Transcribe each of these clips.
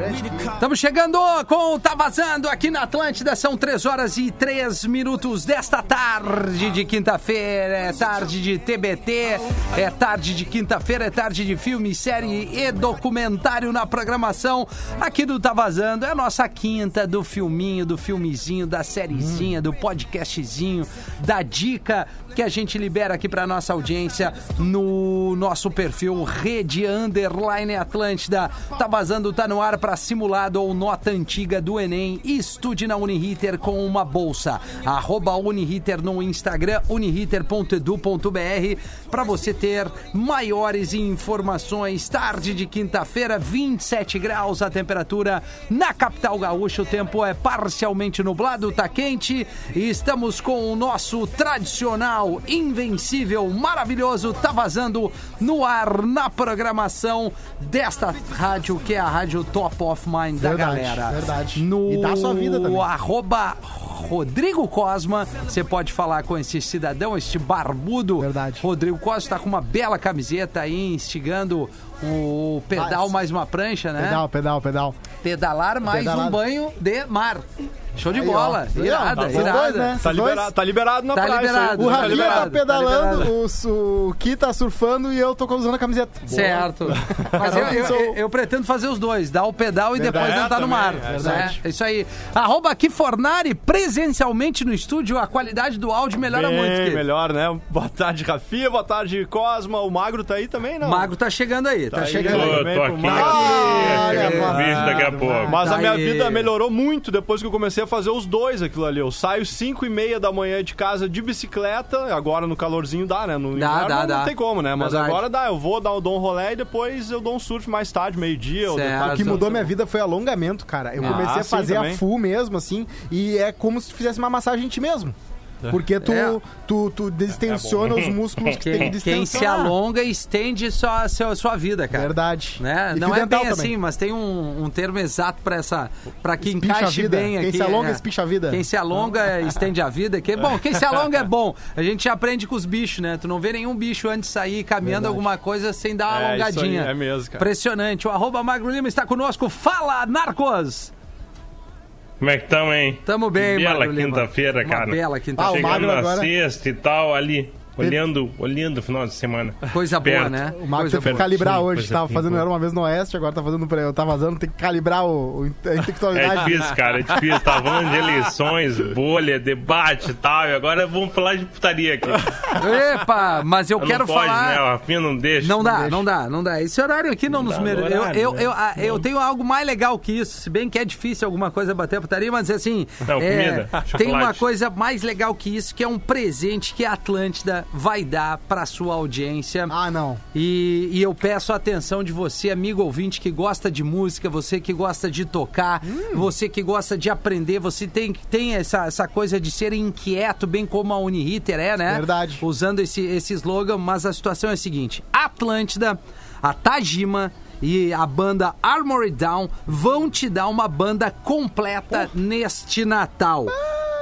Estamos chegando com o Tá Vazando aqui na Atlântida. São 3 horas e 3 minutos desta tarde de quinta-feira. É tarde de TBT, é tarde de quinta-feira, é tarde de filme, série e documentário na programação aqui do Tá Vazando. É a nossa quinta do filminho, do filmezinho, da sériezinha, do podcastzinho, da dica que a gente libera aqui para nossa audiência no nosso perfil Rede Underline Atlântida. Tá vazando, tá no ar para simulado ou nota antiga do Enem. Estude na Uniriter com uma bolsa. Arroba Uniriter no Instagram, uniriter.edu.br para você ter maiores informações. Tarde de quinta-feira, 27 graus a temperatura na capital gaúcha. O tempo é parcialmente nublado, tá quente. E estamos com o nosso tradicional, invencível, maravilhoso, tá vazando no ar na programação desta rádio que é a rádio Top of Mind da Verdade, galera. verdade. No E dá sua vida também. arroba Rodrigo Cosma, você pode falar com esse cidadão, este barbudo. Verdade. Rodrigo Cosma está com uma bela camiseta aí, instigando o pedal mais uma prancha, né? Pedal, pedal, pedal. Pedalar mais Pedalar. um banho de mar. Show de Aí, bola. ó. Irada, ó, irada. dois, né? Tá Vocês liberado, tá liberado na Tá praia. liberado, O Tá Rafinha liberado, tá tá pedalando, liberado. o, o Ki tá surfando e eu tô usando a camiseta. Certo. Mas eu, eu- eu- eu pretendo fazer os dois, dar o pedal e depois Verdade. entrar no É, mar. é Verdade. É isso aí. Arroba aqui Fornari, presencialmente no estúdio, a qualidade do áudio melhora Bem muito. querido. melhor, né? Boa tarde, Rafinha. Boa tarde, Cosma. O Magro tá aí também, não? O Magro tá chegando aí, tá, aí, chegando né? aí. Tô, aqui, daqui a pouco. Mas Tá a minha aí. vida melhorou muito depois que eu comecei a fazer os dois aquilo ali. Eu saio 5 e meia da manhã de casa de bicicleta. Agora no calorzinho dá, né? No Dá, inverno dá, não dá. tem como, né? Mas Verdade. agora dá. Eu vou dar, dou um rolê e depois eu dou um surf mais tarde, meio-dia. O que mudou minha vida foi alongamento, cara. Eu Ah, comecei a sim, fazer a também. full mesmo, assim, e é como se fizesse uma massagem em ti mesmo. Porque tu, É. tu, tu distensiona os músculos que tem Quem, que quem se alonga estende sua, sua, sua vida, cara. Verdade. Né? E Não é bem também. assim, mas tem um, um termo exato pra essa, para que Espincha a encaixe vida. bem Quem aqui. se alonga, né? espicha a vida. Quem se alonga estende a vida. Que bom, quem se alonga é bom. A gente aprende com os bichos, né? Tu não vê nenhum bicho antes de sair caminhando alguma coisa sem dar uma É, isso aí, alongadinha. é mesmo, cara. Impressionante. O arroba Magro Lima está conosco. Fala, Narcos! Como é que estamos, hein? Tamo bem, Bela quinta-feira, Uma cara. bela Ah, quinta-feira. o Chegando na agora- sexta e tal, ali, olhando, olhando o final de semana. Coisa boa, Perto. né? O Marco Coisa teve que calibrar Sim, hoje. Tava boa. fazendo era uma vez no Oeste, agora tá fazendo pra eu. Tá vazando, tem que calibrar o, o, a É intelectualidade. difícil, cara, é difícil. Tava falando de eleições, bolha, debate e tal, e agora vamos falar de putaria aqui. Epa, mas eu Não quero pode, falar. né? O Rafinha não deixa. Não dá, deixa. não dá, não dá. Esse horário aqui não, nos dá merece. Eu, horário, eu, né? eu, eu tenho algo mais legal que isso, se bem que é difícil alguma coisa bater a putaria, mas assim. Não, é, comida, tem uma coisa mais legal que isso, que é um presente que a Atlântida vai dar pra sua audiência. Ah, não. E, e eu peço a atenção de você, amigo ouvinte, que gosta de música, você que gosta de tocar, Hum. você que gosta de aprender, você tem, tem essa, essa coisa de ser inquieto, bem como a Uniriter é, né? Verdade. Usando esse, esse slogan, mas a situação é a seguinte: Atlântida, a Tajima e a banda Armored Down vão te dar uma banda completa neste Natal.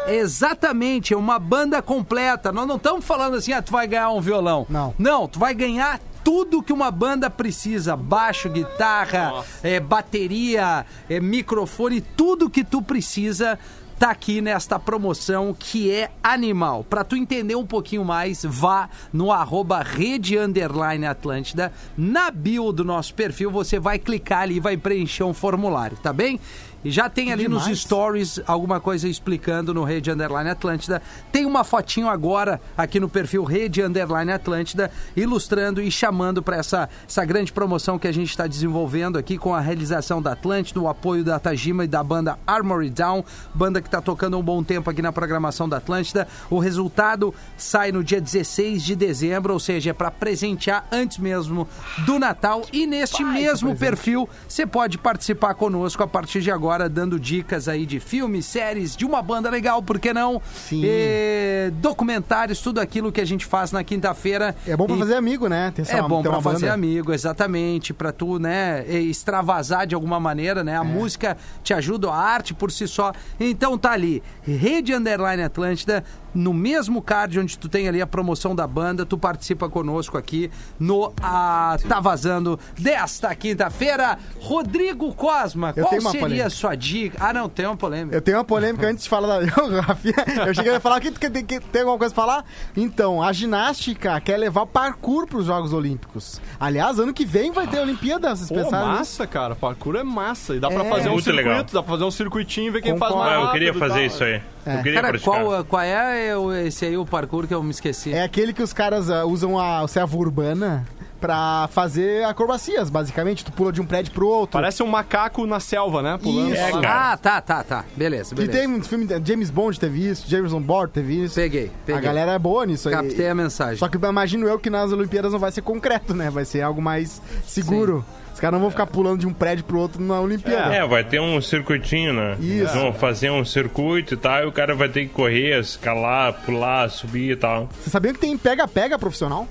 Exatamente, é uma banda completa. Nós não estamos falando assim, ah, tu vai ganhar um violão. Não. Não, tu vai ganhar tudo que uma banda precisa: baixo, guitarra, é, bateria, é, microfone, tudo que tu precisa. Tá aqui nesta promoção que é animal. Pra tu entender um pouquinho mais, vá no arroba rede underline Atlântida. Na bio do nosso perfil, você vai clicar ali e vai preencher um formulário, tá bem? E já tem ali nos demais. stories alguma coisa explicando no Rede Underline Atlântida. Tem uma fotinho agora aqui no perfil Rede Underline Atlântida, ilustrando e chamando para essa, essa grande promoção que a gente está desenvolvendo aqui com a realização da Atlântida, o apoio da Tajima e da banda Armory Down, banda que está tocando há um bom tempo aqui na programação da Atlântida. O resultado sai no dia 16 de dezembro, ou seja, é para presentear antes mesmo do Natal. E neste mesmo perfil, você pode participar conosco a partir de agora agora dando dicas aí de filmes, séries, de uma banda legal, por que não? Sim. E documentários, tudo aquilo que a gente faz na quinta-feira. É bom pra E- fazer amigo, né? É bom ter pra uma fazer banda. amigo, exatamente, pra tu, né, extravasar de alguma maneira, É. né? A música te ajuda, a arte por si só. Então tá ali, Rede Underline Atlântida, no mesmo card onde tu tem ali a promoção da banda, tu participa conosco aqui no ah, Tá Vazando desta quinta-feira. Rodrigo Cosma, Eu qual tenho uma seria a polêmica. sua dica? Ah, não, tem uma polêmica. Eu tenho uma polêmica antes de falar da. Eu, Rafinha, eu cheguei a falar que, que tem alguma coisa pra falar. Então, a ginástica quer levar parkour pros Jogos Olímpicos. Aliás, ano que vem vai ter Olimpíada, vocês Pô, nisso? massa, cara. Parkour é massa. E dá pra É. fazer um Muito circuito, legal. dá pra fazer um circuitinho e ver quem faz Concordo. mais Ah, eu queria fazer isso aí. É. Eu queria Cara, qual, qual é o- esse aí o parkour que eu me esqueci? É aquele que os caras ah, usam a selva urbana pra fazer acrobacias, basicamente. Tu pula de um prédio pro outro. Parece um macaco na selva, né? Pulando. Isso. É. Ah, tá, tá, tá. Beleza, Que beleza. tem um filme. James Bond teve isso, Jameson Bond teve isso. Peguei, peguei. A galera é boa nisso aí. Captei a mensagem. Só que eu imagino eu que nas Olimpíadas não vai ser concreto, né? Vai ser algo mais seguro. Os caras não vão ficar pulando de um prédio pro outro na Olimpíada. É, vai ter um circuitinho, né? Isso. Vão fazer um circuito e tal, e o cara vai ter que correr, escalar, pular, subir e tal. Você sabia que tem pega-pega profissional?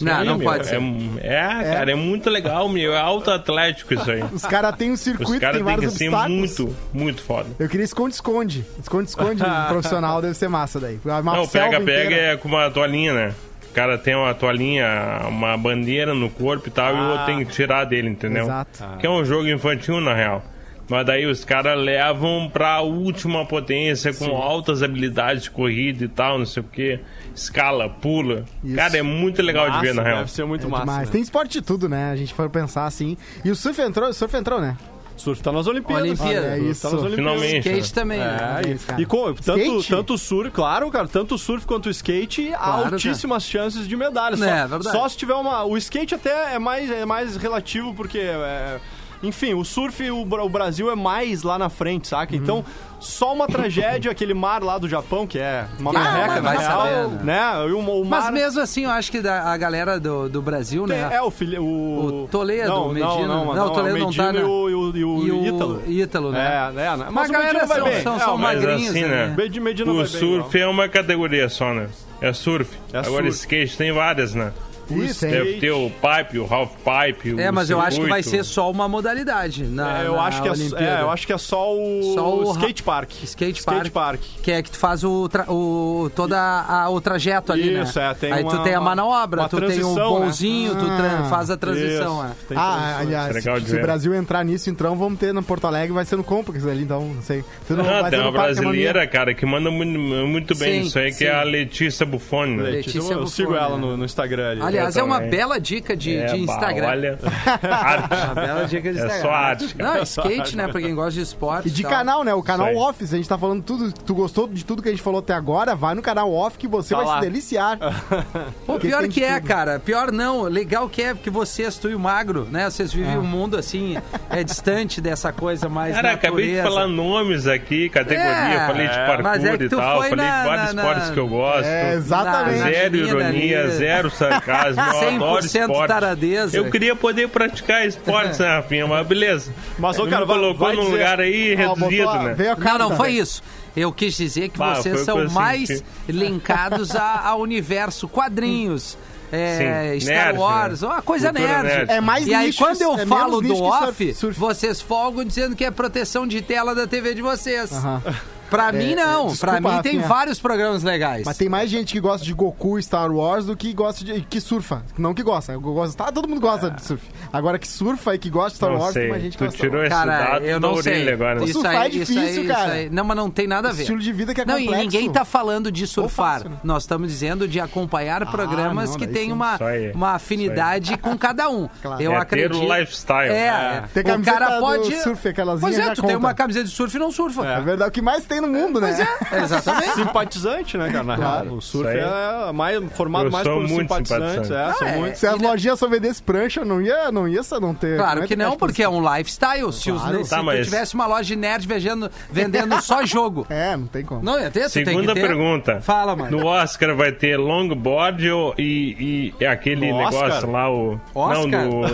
Não, não meu, pode ser. É, é, cara, é muito legal, meu. É alto atlético isso aí. Os caras têm um Os circuito, caras tem têm que vários ser obstáculos. muito, muito foda. Eu queria esconde-esconde. Esconde-esconde profissional deve ser massa daí. Uma Não, pega-pega inteira. é com uma toalhinha, né? O cara tem uma toalhinha, uma bandeira no corpo e tal, e o outro tem que tirar dele, entendeu? Exato. Que é um jogo infantil, na real. Mas daí os caras levam pra última potência, com altas habilidades de corrida e tal, não sei o que. Escala, pula. Isso. Cara, é muito legal de Massa, ver, na real. Deve ser muito É massa. né? Tem esporte de tudo, né? A gente for pensar assim. E o surf entrou, o surf entrou, né? Surf tá nas Olimpíadas. Olimpíada. Olha Surf isso. Tá nas Olimpíadas. Finalmente. Skate também. né? É, isso, cara. e, com, tanto, Skate? tanto o surf, claro, cara, tanto surf quanto o skate, há Claro, altíssimas chances de medalha. Só, É, verdade. só se tiver uma. O skate até é mais, é mais relativo, porque. é, enfim, o surf, o, o Brasil é mais lá na frente, saca? Uhum. Então, só uma tragédia, aquele mar lá do Japão, que é uma Ah, merreca, mas na vai real, sabendo. né? E o, o mar... Mas mesmo assim, eu acho que da- a galera do, do Brasil, tem- né? É, o, filho, o... O Toledo, não, o Medina. Não, não, Não, o Toledo é não tá, né? E o, e o, e o e o Ítalo. Ítalo, né? É, é, né? Mas a o galera são, bem. são, É, são mas magrinhos, assim, né? né? Med- Medina O vai bem, surf é uma categoria só, né? É surf. É Agora surf. skate tem várias, né? Isso, é. Deve ter o pipe, o half pipe, É, o mas eu acho que vai ser só uma modalidade. Na, É, eu, na acho que é, Olimpíada. é, eu acho que é só o, Só o skate park. Skate, Skate park, park. Que é que tu faz o, tra- o toda a, o trajeto ali, né? Isso, é, tem Aí tu uma- tem a manobra, uma tu tem o transição, né? bolzinho, tu tra- Ah, faz a transição, Isso, é. Ah, aliás, Legal se, se o. Brasil entrar nisso, então vamos ter no Porto Alegre, vai ser no Complexo ali, então, não sei. Se não, Ah, vai tem uma brasileira, cara, que manda muito, muito bem Sim, isso aí, que é a Letícia Buffoni. né? Letícia eu, sigo ela né? no, no Instagram ali. Aliás, Eu é uma bela dica de, É, de bah, Instagram. olha, Uma arte. bela dica de É Instagram. só arte, cara. Não, skate, né? Pra quem gosta de esporte. E de tal. canal, né? O canal. Office, a gente tá falando tudo. Tu gostou de tudo que a gente falou até agora? Vai no canal Off que você Tá vai lá. se deliciar. Pô, pior que é, tudo. cara. Pior não. Legal que é, porque vocês, tu e o Magro, né? Vocês vivem Ah. um mundo assim, é distante dessa coisa mais Cara, acabei de natureza. falar nomes aqui, categoria, É, falei de é, parkour mas é que e tal, foi falei na- de vários na- esportes na- que eu gosto. É, exatamente. Na- Zero ironia, dali. zero sarcasmo, eu adoro 100% esporte. taradeza. Eu queria poder praticar esportes, né, Rafinha? Mas beleza. Mas, ô, Ele cara, vai- colocou vai num dizer- lugar aí Ó, botou reduzido, né? Não, não foi isso. Eu quis dizer que Bah, vocês o são eu mais linkados ao universo quadrinhos. é, Sim, Star nerd, Wars, né? uma coisa Cultura nerd. nerd. É mais E aí, nichos, quando eu é falo do off, surf- surf. vocês folgam dizendo que é proteção de tela da TV de vocês. Aham. Pra mim, não. desculpa, pra mim, tem Rafinha. vários programas legais. Mas tem mais gente que gosta de Goku e Star Wars do que gosta de. que surfa. Não que gosta. Eu gosto, tá, todo mundo gosta de surf. Agora que surfa e que gosta de Star Não Wars, tem sei, mais gente que tu gosta de tirou Wars. esse Cara, dado eu não orelha sei. agora. Isso Surfar aí, é difícil, isso aí, cara. isso aí. Não, mas não tem nada a ver. Estilo de vida que é Não, e complexo. ninguém tá falando de surfar. fácil, né? Nós estamos dizendo de acompanhar programas não, que sim. uma, uma afinidade com cada um. Claro. Eu é acredito. ter o lifestyle. É, Tem o camiseta cara pode. surf, aquelazinha Pois é, tu tem uma camiseta de surf e não surfa. É verdade. O que mais tem tem no mundo, né? Exatamente. Simpatizante, né, cara? Na Claro. real, o surf é mais, formado Eu mais por muito simpatizantes. simpatizante. É, são Ah, é. muito. Se as na- lojinhas só vendessem prancha, não ia, não ia só não ter. Claro não que não, porque é um lifestyle. Se, os, Claro. se Tá, mas- tivesse uma loja de nerd vendendo, vendendo só jogo. É, não tem como. Não ia ter, tu tem que Segunda ter. pergunta. Fala, mano. No Oscar vai ter longboard ou- e, e aquele No Oscar? negócio lá, o. Oscar? Não, no,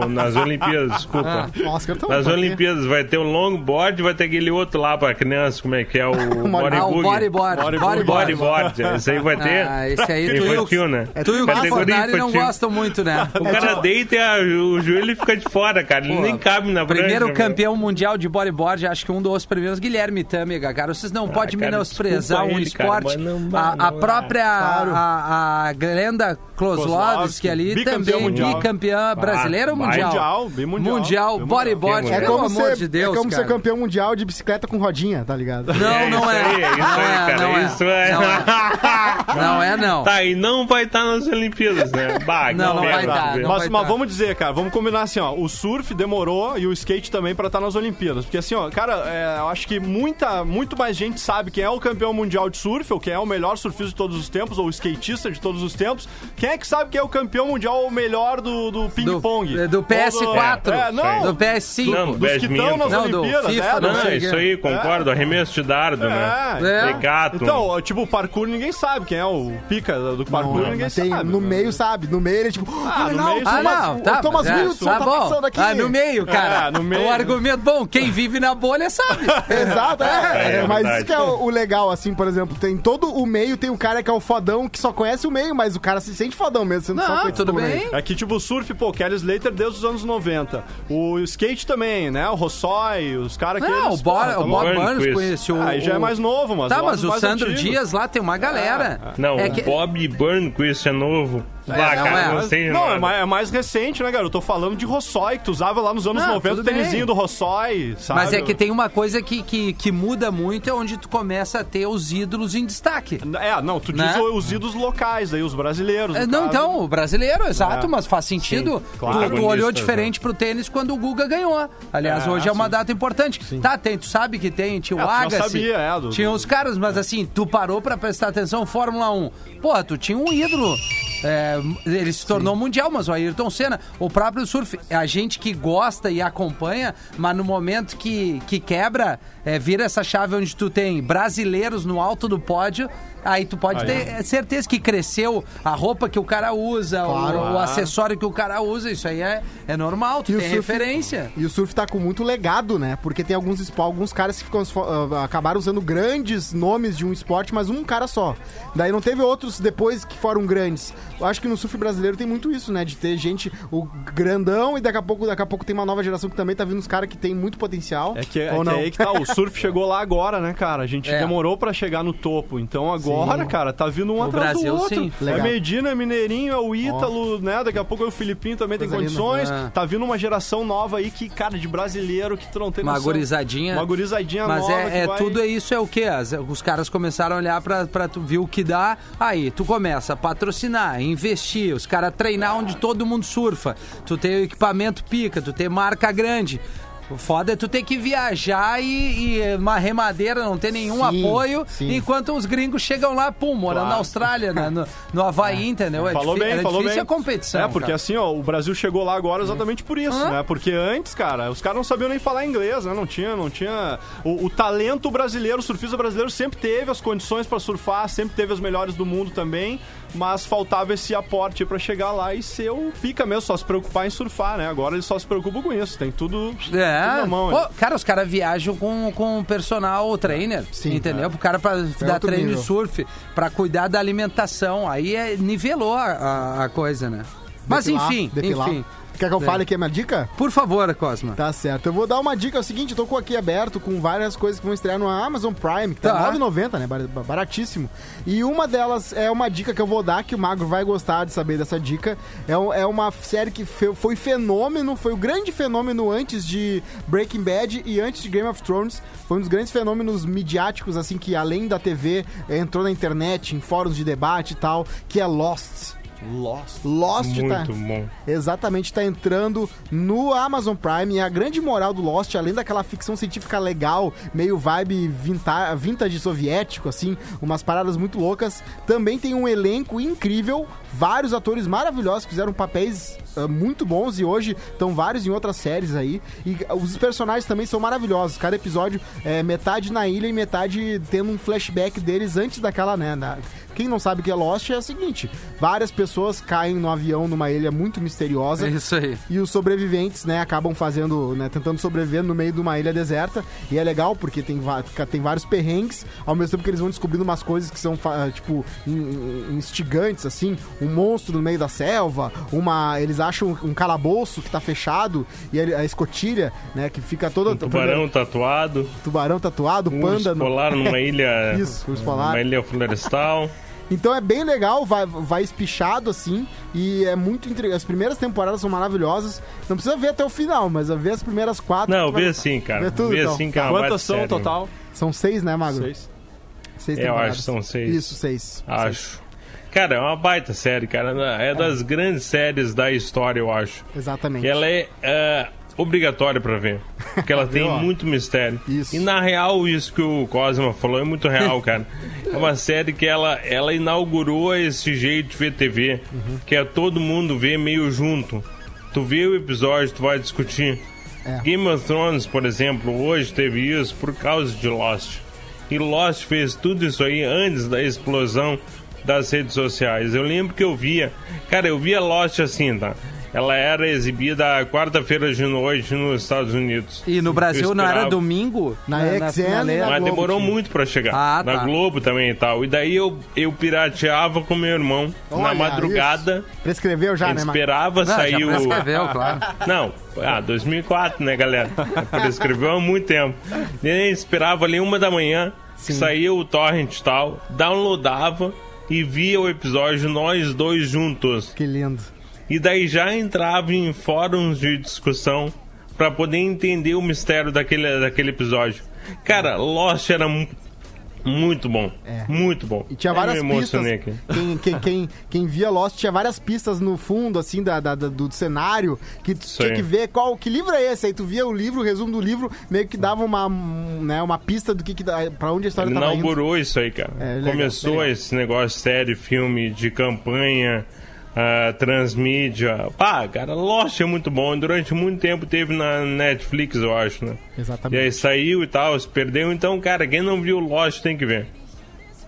no- nas Olimpíadas, desculpa. Ah. Oscar Nas tá aqui. Olimpíadas vai ter o longboard e vai ter aquele outro lá pra criança, como é que é o Ah, o bodyboard. bodyboard. Bodyboard. Esse aí vai ter. Ah, esse aí tu e o- infantil, né? Tu e o Categoria não gostam muito, né? O cara deita e a- o joelho fica de fora, cara. Ele Pô, nem cabe na Primeiro prancha, campeão mundial de bodyboard, acho que um dos primeiros, Guilherme Tâmega, cara. Vocês não podem Ah, cara, menosprezar um ele, cara, esporte. mas não- a, a não- própria Claro. a, a Glenda Kozlowski, ali bicampeã também mundial. bicampeã brasileira ou vai. mundial? Mundial, bem mundial. Bodyboard. É pelo amor ser, de Deus, é como cara. ser campeão mundial de bicicleta com rodinha, tá ligado? Não, É, não isso é. aí, é isso aí, é, cara, não é. isso é. Não é, não. Tá, e não vai estar nas Olimpíadas, né? Bah, Não, não vai velho. não mas, dar. vamos dizer, cara, vamos combinar assim, ó. O surf demorou e o skate também pra estar nas Olimpíadas. Porque assim, ó, cara, é, eu acho que muita, muito mais gente sabe quem é o campeão mundial de surf, ou quem é o melhor surfista de todos os tempos, ou o skatista de todos os tempos. Quem é que sabe quem é o campeão mundial ou melhor do, do ping-pong? Do, do Ou PS4, É, não, do PS5. Não, dos que estão nas Não, do Olimpíadas, FIFA, é, não Não, sei isso aí, concordo. Arremesso de dardo, né? É. É. Regato. Então, tipo, o parkour ninguém sabe quem é o pica do parkour, Não, ninguém tem, sabe. no né? meio, sabe? No meio ele é tipo, Ah, ah, no legal, meio, o Ah, Thomas, não, tá. o Thomas mas é, Wilson tá tá bom. passando aqui. Ah, no meio, cara. É, no meio. O argumento bom, quem vive na bolha sabe. Exato, é. É, é mas isso que é o, o legal, assim, por exemplo, tem todo o meio, tem o cara que é o fodão que só conhece o meio, mas o cara se sente fodão mesmo, sendo só Não, conhecido tudo bem. É que, tipo, o surf, pô, Kelly Slater desde os anos 90. O skate também, né? O Rossói, os caras que Não, eles, o Bob, porra, o tá Bob Burns Burns com conhece o... Ah, aí já é mais novo, mas Tá, o mas o Sandro antigo. Dias lá tem uma galera. Não, é o que... Bob Burnquist é novo. Bah, não cara, é. não Não, é mais, é mais recente, né, cara? Eu tô falando de Rossói, que tu usava lá nos anos Não, 90 o tênisinho do Rossói, sabe? Mas é que tem uma coisa que, que, que muda muito, é onde tu começa a ter os ídolos em destaque. É, não, tu Né? diz os ídolos locais, aí os brasileiros. É, Não, caso. então, o brasileiro, exato, É. mas faz sentido. Sim, tu, claro. tu olhou Protagonistas, diferente pro tênis quando o Guga ganhou. Aliás, É, hoje é uma sim. data importante. Tá, tem, tu sabe que tem, tinha o É, tu Agassi, sabia, é, do- tinha os caras, mas assim, tu parou pra prestar atenção, Fórmula 1. Porra, tu tinha um ídolo. É, ele se tornou mundial, mas o Ayrton Senna, o próprio surf, é a gente que gosta e acompanha, mas no momento que, que quebra, é, vira essa chave onde tu tem brasileiros no alto do pódio, aí tu pode Aí. ter certeza que cresceu a roupa que o cara usa, o- Claro. o, acessório que o cara usa, isso aí é, é normal, tu E o tem surf- referência. E o surf tá com muito legado, né? Porque tem alguns, alguns caras que ficam, ah, acabaram usando grandes nomes de um esporte, mas um cara só. Daí não teve outros depois que foram grandes. Eu acho que no surf brasileiro tem muito isso, né? De ter gente, o grandão, e daqui a pouco, daqui a pouco tem uma nova geração que também tá vindo uns caras que tem muito potencial. É que, é que não? aí que tá, o surf chegou lá agora, né, cara? A gente É. demorou pra chegar no topo. Então agora, Sim. cara, tá vindo um No atrás Brasil, do outro. sim. É. Medina, é Mineirinho, é o Ítalo, né? Daqui a pouco é o Filipinho também tem Coisa linda. condições. É. Tá vindo uma geração nova aí que, cara, de brasileiro que tu não tem Uma noção. gurizadinha. Uma gurizadinha Mas nova é, que é vai... tudo é isso é o que? Os caras começaram a olhar pra, pra tu ver o que dá. Aí, tu começa a patrocinar, investir, os caras treinar onde todo mundo surfa. Tu tem o equipamento pica, tu tem marca grande. O foda é tu ter que viajar e, e uma remadeira, não ter nenhum Sim, apoio, sim. enquanto os gringos chegam lá, pum, morando Claro. na Austrália, né, no, no Havaí, entendeu? É Falou bem, era falou difícil bem. a competição. É, porque cara. assim, ó, o Brasil chegou lá agora exatamente por isso, né? Porque antes, cara, os caras não sabiam nem falar inglês, né? Não tinha, não tinha... O, o talento brasileiro, o surfista brasileiro sempre teve as condições pra surfar, sempre teve as melhores do mundo também, mas faltava esse aporte pra chegar lá e ser o pica mesmo, só se preocupar em surfar, né? Agora eles só se preocupam com isso, tem tudo, tudo É, na mão. Pô, né? cara, os caras viajam com, com personal trainer, Sim, entendeu? Pro cara pra dar outro treino nível. de surf, pra cuidar da alimentação. Aí é, nivelou a, a- a coisa, né? Mas Depilar, enfim, depilar. enfim. Quer que eu É. fale aqui a minha dica? Por favor, Cosma. Tá certo. Eu vou dar uma dica. É o seguinte, eu tô com aqui aberto com várias coisas que vão estrear no Amazon Prime, que tá, Tá. R$ 9,90, né? Bar- Baratíssimo. E uma delas é uma dica que eu vou dar, que o Magro vai gostar de saber dessa dica. É, é uma série que foi fenômeno, foi o grande fenômeno antes de Breaking Bad e antes de Game of Thrones. Foi um dos grandes fenômenos midiáticos, assim, que além da TV, entrou na internet, em fóruns de debate e tal, que é Lost. Lost. Lost tá. Muito bom. Exatamente, tá entrando no Amazon Prime. E a grande moral do Lost, além daquela ficção científica legal, meio vibe vinta- vintage soviético, assim, umas paradas muito loucas, também tem um elenco incrível, vários atores maravilhosos que fizeram papéis ah, muito bons e hoje estão vários em outras séries aí. E os personagens também são maravilhosos. Cada episódio é metade na ilha e metade tendo um flashback deles antes daquela, né? da- Quem não sabe o que é Lost é o seguinte: várias pessoas caem no avião numa ilha muito misteriosa. É isso aí. E os sobreviventes, né, acabam fazendo, né, tentando sobreviver no meio de uma ilha deserta. E é legal porque tem, tem vários perrengues, ao mesmo tempo que eles vão descobrindo umas coisas que são, tipo, in- in- instigantes, assim. Um monstro no meio da selva, uma... Eles acham um calabouço que tá fechado, e a escotilha, né, que fica toda... Um tubarão tatuado, tubarão tatuado, um panda... no- polar numa ilha. Isso, urso polar. Uma ilha florestal. Então é bem legal, vai, vai espichado assim, e é muito intrigante. As primeiras temporadas são maravilhosas. Não precisa ver até o final, mas ver as primeiras quatro. Não, vê assim, cara. Vê tudo, Vê então. assim que é Quantas são série. total? São seis, né, Magro? Seis. Seis Eu temporadas. acho que são seis. Isso, seis. Acho. Cara, é uma baita série, cara. É das grandes séries da história, eu acho. Exatamente. Ela é, é, obrigatória pra ver. Porque ela tem muito mistério. Isso. E na real, isso que o Cosma falou é muito real, cara. É uma série que ela, ela inaugurou esse jeito de ver TV. Uhum. Que é todo mundo ver meio junto. Tu vê o episódio, tu vai discutir. É. Game of Thrones, por exemplo, hoje teve isso por causa de Lost. E Lost fez tudo isso aí antes da explosão das redes sociais. Eu lembro que eu via, cara, eu via Lost assim, tá? Ela era exibida quarta-feira de noite nos Estados Unidos. E no Brasil não era domingo? Na XN, finaleira? na Mas Globo demorou tinha. muito pra chegar. Ah, Na tá. Globo também e tal. E daí eu, eu pirateava com meu irmão na Olha, madrugada. isso. Prescreveu já, né, esperava Não, já sair o. prescreveu, claro. Não, ah, 2004, né, galera? Prescreveu há muito tempo. E aí esperava ali uma da manhã, saía o torrent e tal, downloadava e via o episódio nós dois juntos. Que lindo. E daí já entrava em fóruns de discussão pra poder entender o mistério daquele, daquele episódio. Cara, Lost era muito bom. É. Muito bom. E tinha Eu várias me pistas. emocionei aqui. Quem, quem, quem, quem via Lost tinha várias pistas no fundo, assim, da, da- do cenário, que tu tinha que ver qual que livro é esse. Aí tu via o livro, o resumo do livro, meio que dava uma, né, uma pista do que, que pra onde a história Ele tava indo. inaugurou isso aí, cara. É, legal, Começou legal. esse negócio série, filme de campanha, ah, transmídia. Pá, cara, Lost é muito bom. Durante muito tempo teve na Netflix, eu acho, né? E Exatamente. aí saiu e tal, se perdeu. Então, cara, quem não viu Lost tem que ver.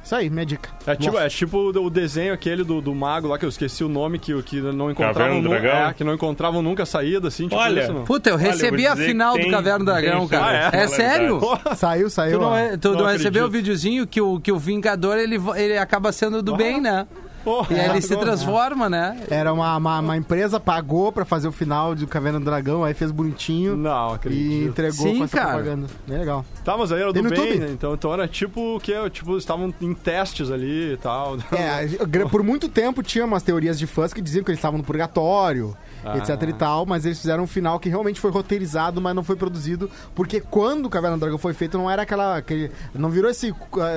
Isso aí, minha dica. É tipo, é tipo o desenho aquele do, do mago lá, que eu esqueci o nome, que, que não encontravam Caverna do nu- Dragão? é, que não encontravam nunca a saída, assim, tipo Olha, isso, não. Puta, eu Olha, recebi vou a dizer final do tem- Caverna do Dragão, tem cara. sim, É, verdade. sério? Saiu, saiu. Tu não, é- tu Não não recebeu o videozinho que o, que o Vingador ele, ele acaba sendo do bem, né? Porra, E aí ele se agora- transforma, né? Era uma, uma, uma empresa, pagou pra fazer o final do Caverna do Dragão, aí fez bonitinho Não, e acredito. entregou Sim, com essa cara. propaganda. Bem legal. Tá, mas aí era do bem, YouTube? né? Então, então era tipo que tipo, estavam em testes ali e tal. É, por muito tempo tinha umas teorias de fãs que diziam que eles estavam no purgatório, Ah. etc e tal, mas eles fizeram um final que realmente foi roteirizado, mas não foi produzido, porque quando o Caverna do Dragão foi feito, não era aquela. Aquele, não virou esse uh,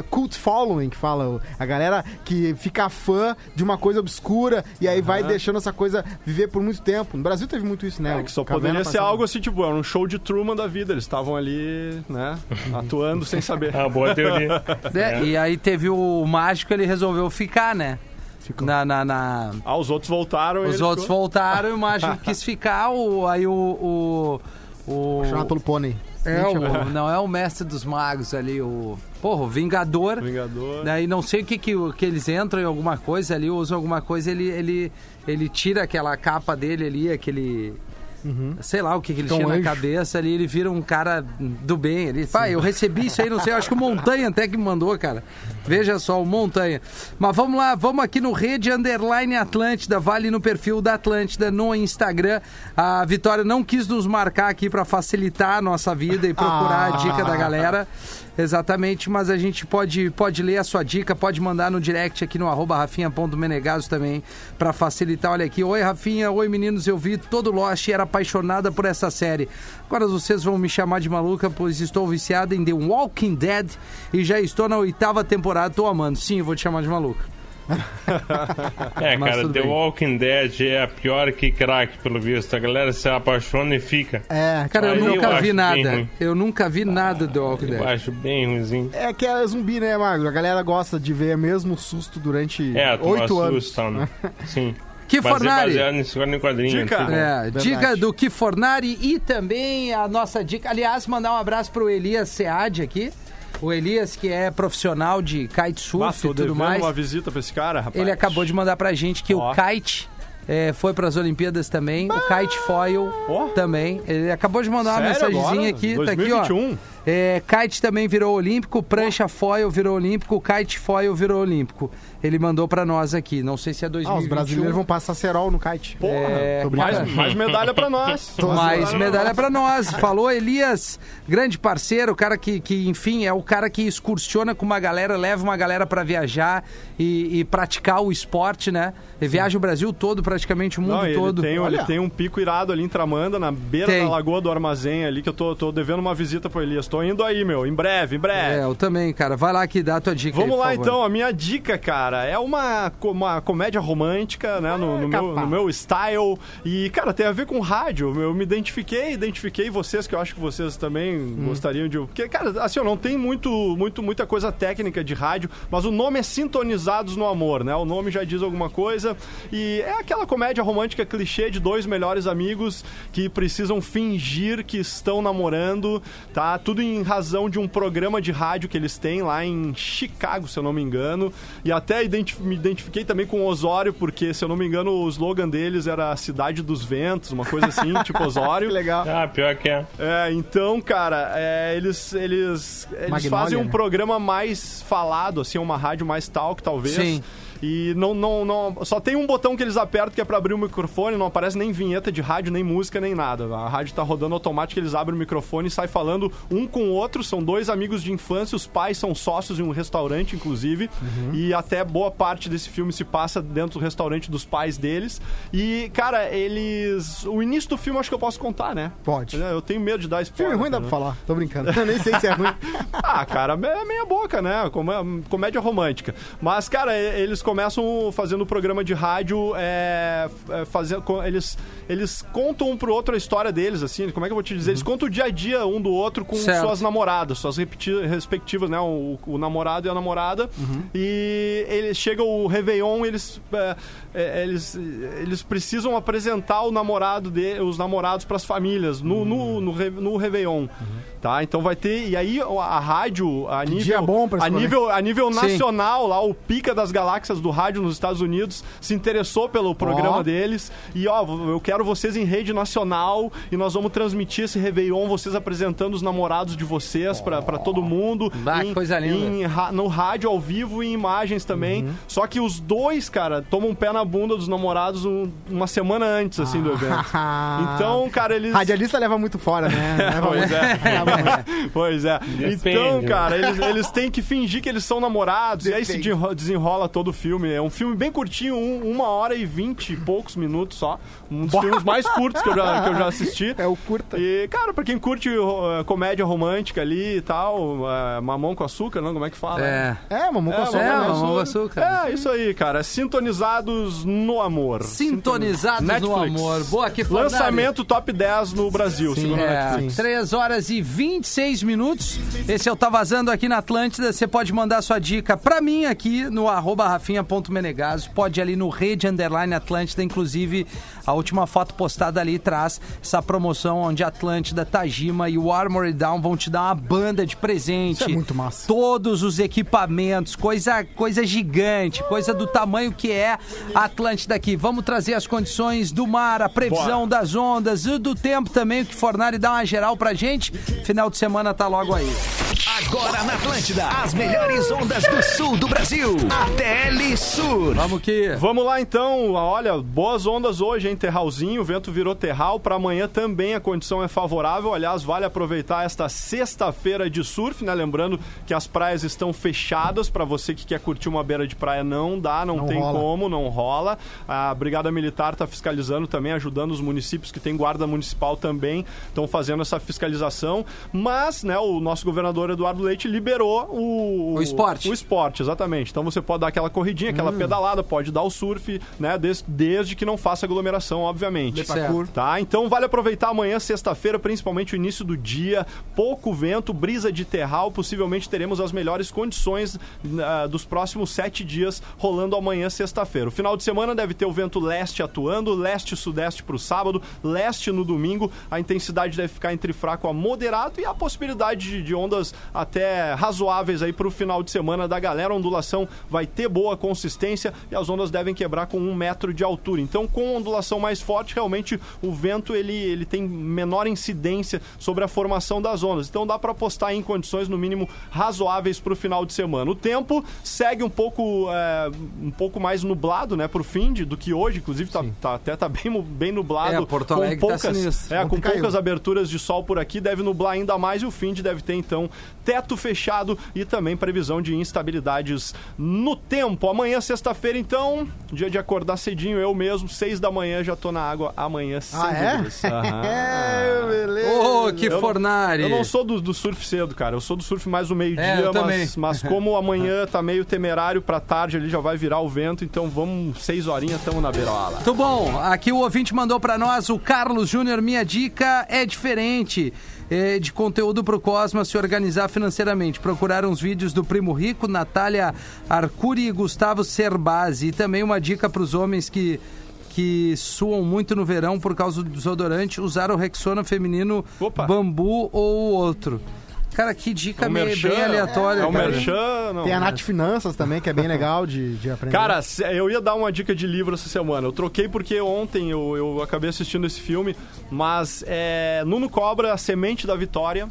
cult following que fala, a galera que fica fã de uma coisa obscura e aí vai deixando essa coisa viver por muito tempo. No Brasil teve muito isso, né? É, que só Caverna poderia ser algo assim, tipo, era um show de Truman da vida. Eles estavam ali, né, atuando sem saber. Ah, boa teoria. É, E aí teve o mágico, ele resolveu ficar, né? Ficou. Na, na, na- Ah, os outros voltaram e Os outros ficou- voltaram e o mágico quis ficar, o, aí o. o, o Chamado pelo pônei. é, o- não é o mestre dos magos ali, o. Porra, o Vingador. Vingador. Daí não sei o que, que, que eles entram em alguma coisa ali, usam alguma coisa, ele, ele, ele tira aquela capa dele ali, aquele. Sei lá o que, que ele um tinha na anjo. cabeça ali, ele vira um cara do bem. Ele, pai, eu recebi isso aí, não sei, acho que o Montanha até que me mandou, cara. Veja só, o Montanha. Mas vamos lá, vamos aqui no Rede Underline Atlântida, vale no perfil da Atlântida no Instagram. A Vitória não quis nos marcar aqui para facilitar a nossa vida e procurar a dica da galera. Exatamente, mas a gente pode, pode ler a sua dica, pode mandar no direct aqui no rafinha.menegaso também, para facilitar. Olha aqui, oi Rafinha, oi meninos, eu vi todo Lost e era apaixonada por essa série. Agora vocês vão me chamar de maluca, pois estou viciada em The Walking Dead e já estou na oitava temporada, tô amando. Sim, eu vou te chamar de maluca. É, Mas cara, The bem. Walking Dead é a pior que crack, pelo visto. A galera se apaixona e fica. É, Cara, eu Aí eu nunca acho vi nada. Eu nunca vi nada do Walking Eu Dead. acho bem ruimzinho. é que é zumbi, né, Magro? A galera gosta de ver mesmo susto durante É, oito anos. né? Sim. Que é Fornari. Dica. É, Verdade. dica do que Fornari e também a nossa dica. Aliás, mandar um abraço pro Elias Sead aqui. O Elias, que é profissional de kitesurf Ah, e tudo mais. uma visita pra esse cara, rapaz. Ele acabou de mandar pra gente que Ó. o kite é, foi pras Olimpíadas também. O kite foil Ó. também. Ele acabou de mandar uma Sério mensagenzinha agora? aqui. Tá aqui, ó. 2021? É, kite também virou olímpico, prancha foil virou olímpico, kite foil virou olímpico. Ele mandou pra nós aqui. Não sei se é 2021. Ah, os brasileiros vão passar cerol no kite. Porra, É, Tô brincando. mais, mais medalha pra nós. Mais medalha pra nós. Falou Elias, grande parceiro, o cara que, que, enfim, é o cara que excursiona com uma galera, leva uma galera pra viajar e, e praticar o esporte, né? Ele viaja o Brasil todo, praticamente o mundo Não, ele todo. tem, ele tem um pico irado ali em Tramanda, na beira Tem. da Lagoa do Armazém ali, que eu tô, tô devendo uma visita pro Elias. Tô indo aí, meu, em breve, em breve. É, eu também, cara. Vai lá que dá a tua dica Vamos aí, por lá favor. então, a minha dica, cara, é uma, uma comédia romântica, né, no, no meu, no meu style. E, cara, tem a ver com rádio. Eu me identifiquei, identifiquei vocês, que eu acho que vocês também Hum. gostariam de. Porque, cara, assim, eu não tem muito, muito, muita coisa técnica de rádio, mas o nome é Sintonizados no Amor, né? O nome já diz alguma coisa. E é aquela comédia romântica clichê de dois melhores amigos que precisam fingir que estão namorando, tá? Tudo em razão de um programa de rádio que eles têm lá em Chicago, se eu não me engano. E até identi- me identifiquei também com o Osório, porque, se eu não me engano, o slogan deles era a Cidade dos Ventos, uma coisa assim, tipo Osório. Que legal. Ah, pior que é. É, então, cara, é, eles, eles, eles fazem um né? programa mais falado, assim, uma rádio mais talk, talvez. Sim. E não, não, não. Só tem um botão que eles apertam que é pra abrir o microfone, não aparece nem vinheta de rádio, nem música, nem nada. A rádio tá rodando automático, eles abrem o microfone e saem falando um com o outro. São dois amigos de infância, os pais são sócios em um restaurante, inclusive. E até boa parte desse filme se passa dentro do restaurante dos pais deles. E, cara, eles. O início do filme acho que eu posso contar, né? Pode. Eu tenho medo de dar spoiler. Filme ruim dá pra né? falar. Tô brincando. Eu nem sei se é ruim. Ah, cara, é meia boca, né? Comé- Comédia romântica. Mas, cara, eles começam fazendo o programa de rádio, é, é, fazendo, eles, eles contam um pro outro a história deles, assim, como é que eu vou te dizer? Eles contam o dia a dia um do outro com Certo. suas namoradas, suas respectivas, né? O, o namorado e a namorada. E ele chega o Réveillon, eles, é, é, eles, eles precisam apresentar o namorado de, os namorados pras famílias no, no, no, Re- no Réveillon. Tá? Então vai ter. E aí a, a rádio, a nível. dia bom pra a nível, a nível Sim. nacional, lá, o pica das galáxias do rádio nos Estados Unidos se interessou pelo programa Ó. deles. E ó, eu quero vocês em rede nacional e nós vamos transmitir esse Réveillon, vocês apresentando os namorados de vocês pra pra todo mundo. Bah, em- coisa linda. em no rádio ao vivo e em imagens também. Uhum. Só que os dois, cara, tomam um pé na bunda dos namorados um- uma semana antes, assim, do evento. Então, cara, eles. Radialista leva muito fora, né? Leva Pois é. pois é. Depende, então, né? cara, eles, eles têm que fingir que eles são namorados. E aí se Depende. desenro- desenrola todo o filme. É um filme bem curtinho, um- uma hora e vinte e poucos minutos só. Um dos filmes mais curtos que eu já, que eu já assisti. É o curta. E, cara, pra quem curte uh, comédia romântica ali e tal, uh, mamão com açúcar, não? Como é que fala? É. É, mamão com É, açúcar. É, mamão mamão com açúcar. É, isso aí, cara. Sintonizados no amor. Sintonizados no Netflix. amor. Boa, que Fornari. Lançamento top 10 no Brasil, segundo a É, Netflix. 3 horas e 26 minutos. Esse é o Tá Vazando aqui na Atlântida. Você pode mandar sua dica pra mim aqui no arroba rafinha.menegaso. Pode ir ali no Rede Underline Atlântida. Inclusive, a última foto postada ali traz essa promoção onde Atlântida, Tajima e o Armory Down vão te dar uma banda de presente. Isso é muito massa. Todos os equipamentos, coisa, coisa gigante, coisa do tamanho que é a Atlântida aqui. Vamos trazer as condições do mar, a previsão das ondas e do tempo também, o que Fornari dá uma geral pra gente. Final de semana tá logo aí. Agora na Atlântida, as melhores ondas do sul do Brasil. ATL Sur. Vamos que. Vamos lá então, olha, boas ondas hoje, hein, Terralzinho, o vento virou terral, para amanhã também a condição é favorável, aliás, vale aproveitar esta sexta-feira de surf, né, lembrando que as praias estão fechadas, para você que quer curtir uma beira de praia não dá, não, Não tem rola. como, não rola, a Brigada Militar está fiscalizando também, ajudando os municípios que têm guarda municipal também, estão fazendo essa fiscalização, mas, né, o nosso governador Eduardo Eduardo Leite liberou o... O esporte. O esporte, exatamente. Então você pode dar aquela corridinha, aquela pedalada, pode dar o surf, né? Des- desde que não faça aglomeração, obviamente. Certo. Tá? Então vale aproveitar amanhã, sexta-feira, principalmente o início do dia. Pouco vento, brisa de terral. Possivelmente teremos as melhores condições ah, dos próximos sete dias rolando amanhã, sexta-feira. O final de semana deve ter o vento leste atuando, leste e sudeste para o sábado, leste no domingo. A intensidade deve ficar entre fraco a moderado e a possibilidade de, de ondas até razoáveis aí para o final de semana da galera. A ondulação vai ter boa consistência e as ondas devem quebrar com um metro de altura. Então, com ondulação mais forte, realmente o vento ele, ele tem menor incidência sobre a formação das ondas. Então, dá para apostar em condições no mínimo razoáveis para o final de semana. O tempo segue um pouco é, um pouco mais nublado, né, para o fim de, do que hoje. Inclusive, tá, tá- até tá bem, bem nublado. É, Porto com Alegre tá poucas, sinistro. é, com poucas aberturas de sol por aqui, deve nublar ainda mais e o fim de deve ter então teto fechado e também previsão de instabilidades no tempo. Amanhã, sexta-feira, então, dia de acordar cedinho, eu mesmo, seis da manhã, já tô na água amanhã, sem Ah, é? dúvidas. É, beleza. Ô, que Eu não- fornari. Eu não sou do, do surf cedo, cara. Eu sou do surf mais no É, meio-dia, também. mas, mas como amanhã tá meio temerário pra tarde ali, já vai virar o vento, então vamos, seis horinhas, tamo na beirola. Muito bom. Aqui o ouvinte mandou pra nós, o Carlos Júnior. Minha dica é diferente é, de conteúdo pro Cosma se organizar financeiramente. Procurar uns vídeos do Primo Rico, Natália Arcuri e Gustavo Cerbasi. E também uma dica pros homens que que suam muito no verão por causa do desodorante, usar o Rexona feminino Opa. bambu ou outro. Cara, que dica É um meio, merchan, bem aleatória. É um cara. merchan, não. Tem a Nath Finanças também, que é bem legal de, de aprender. Cara, eu ia dar uma dica de livro essa semana. Eu troquei porque ontem eu, eu acabei assistindo esse filme, mas é Nuno Cobra, A Semente da Vitória.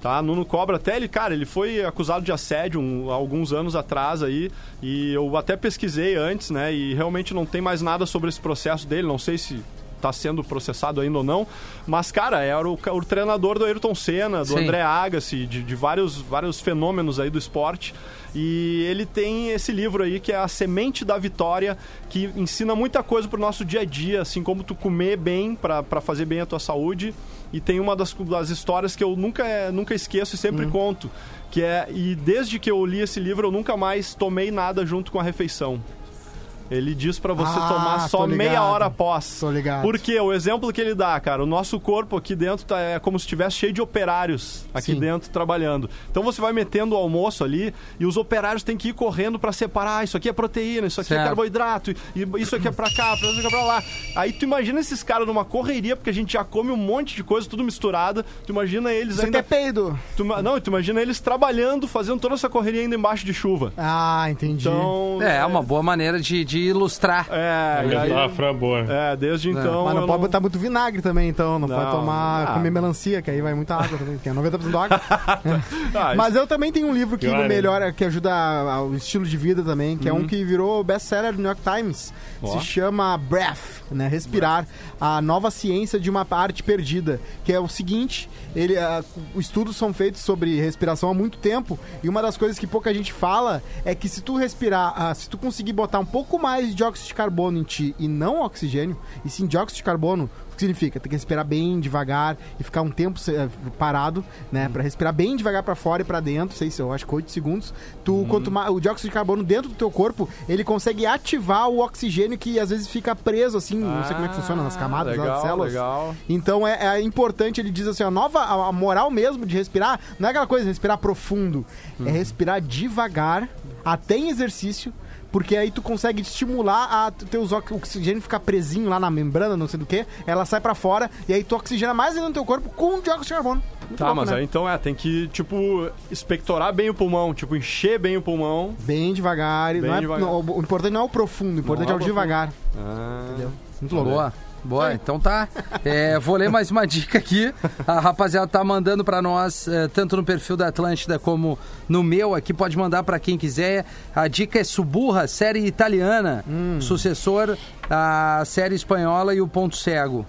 Tá, Nuno Cobra, até ele, cara, ele foi acusado de assédio um- há alguns anos atrás aí, e eu até pesquisei antes, né, e realmente não tem mais nada sobre esse processo dele, não sei se tá sendo processado ainda ou não, mas, cara, era o, o treinador do Ayrton Senna, do Sim. André Agassi, de, de vários, vários fenômenos aí do esporte, e ele tem esse livro aí que é A Semente da Vitória, que ensina muita coisa pro nosso dia a dia, assim como tu comer bem pra fazer bem a tua saúde. E tem uma das, das histórias que eu nunca, nunca esqueço e sempre conto, que é e desde que eu li esse livro eu nunca mais tomei nada junto com a refeição. Ele diz pra você Ah, tomar só meia ligado. hora após. Tô ligado. Porque o exemplo que ele dá, cara, o nosso corpo aqui dentro tá, é como se estivesse cheio de operários aqui Sim. dentro trabalhando. Então você vai metendo o almoço ali e os operários têm que ir correndo pra separar. Ah, isso aqui é proteína, isso aqui é Certo. carboidrato, e isso aqui é pra cá, pra isso aqui é pra lá. Aí tu imagina esses caras numa correria, porque a gente já come um monte de coisa, tudo misturada. Tu imagina eles Isso ainda. é peido. Tu, não, tu imagina eles trabalhando, fazendo toda essa correria ainda embaixo de chuva. Ah, entendi. Então. É, é uma boa maneira de, de ilustrar. É, e aí- Metáfora boa. é, desde então. Mas não eu pode botar muito vinagre também, então. Não, Não, pode tomar, ah. comer melancia, que aí vai muita água também, que é 90% água. Ah, Mas eu também tenho um livro que Pior, no hein? melhor, que ajuda a- o estilo de vida também, que é Uhum. um que virou best-seller do New York Times. Se chama Breath, né? Respirar, a nova ciência de uma arte perdida. Que é o seguinte, ele, os estudos são feitos sobre respiração há muito tempo, e uma das coisas que pouca gente fala é que se tu respirar, ah, se tu conseguir botar um pouco mais de dióxido de carbono em ti e não oxigênio, e sim dióxido de carbono, que significa? Tem que respirar bem devagar e ficar um tempo eh, parado, né? Pra respirar bem devagar pra fora e pra dentro, sei se eu acho que 8 segundos. Tu, quanto mais o dióxido de carbono dentro do teu corpo, ele consegue ativar o oxigênio que às vezes fica preso, assim, não sei como é que funciona nas camadas legal, das células. legal. Então é, é importante, ele diz assim, a nova, a, moral mesmo de respirar, não é aquela coisa de respirar profundo, Uhum. é respirar devagar, até em exercício, porque aí tu consegue estimular a teus ox- oxigênio ficar presinho lá na membrana, não sei do que, ela sai pra fora e aí tu oxigena mais ainda no teu corpo com dióxido de carbono. Muito Tá, louco, mas né? aí então é, tem que, tipo, expectorar bem o pulmão, tipo, encher bem o pulmão. Bem devagar. Bem não é- devagar. não, o importante não é o profundo, o importante Não é é o o devagar. Ah, Entendeu? Muito louco. Boa. Boa, então tá. É, vou ler mais uma dica aqui. A rapaziada tá mandando pra nós, eh, tanto no perfil da Atlântida como no meu aqui. Pode mandar pra quem quiser. A dica é Suburra, série italiana, sucessor à série espanhola e o Ponto Cego.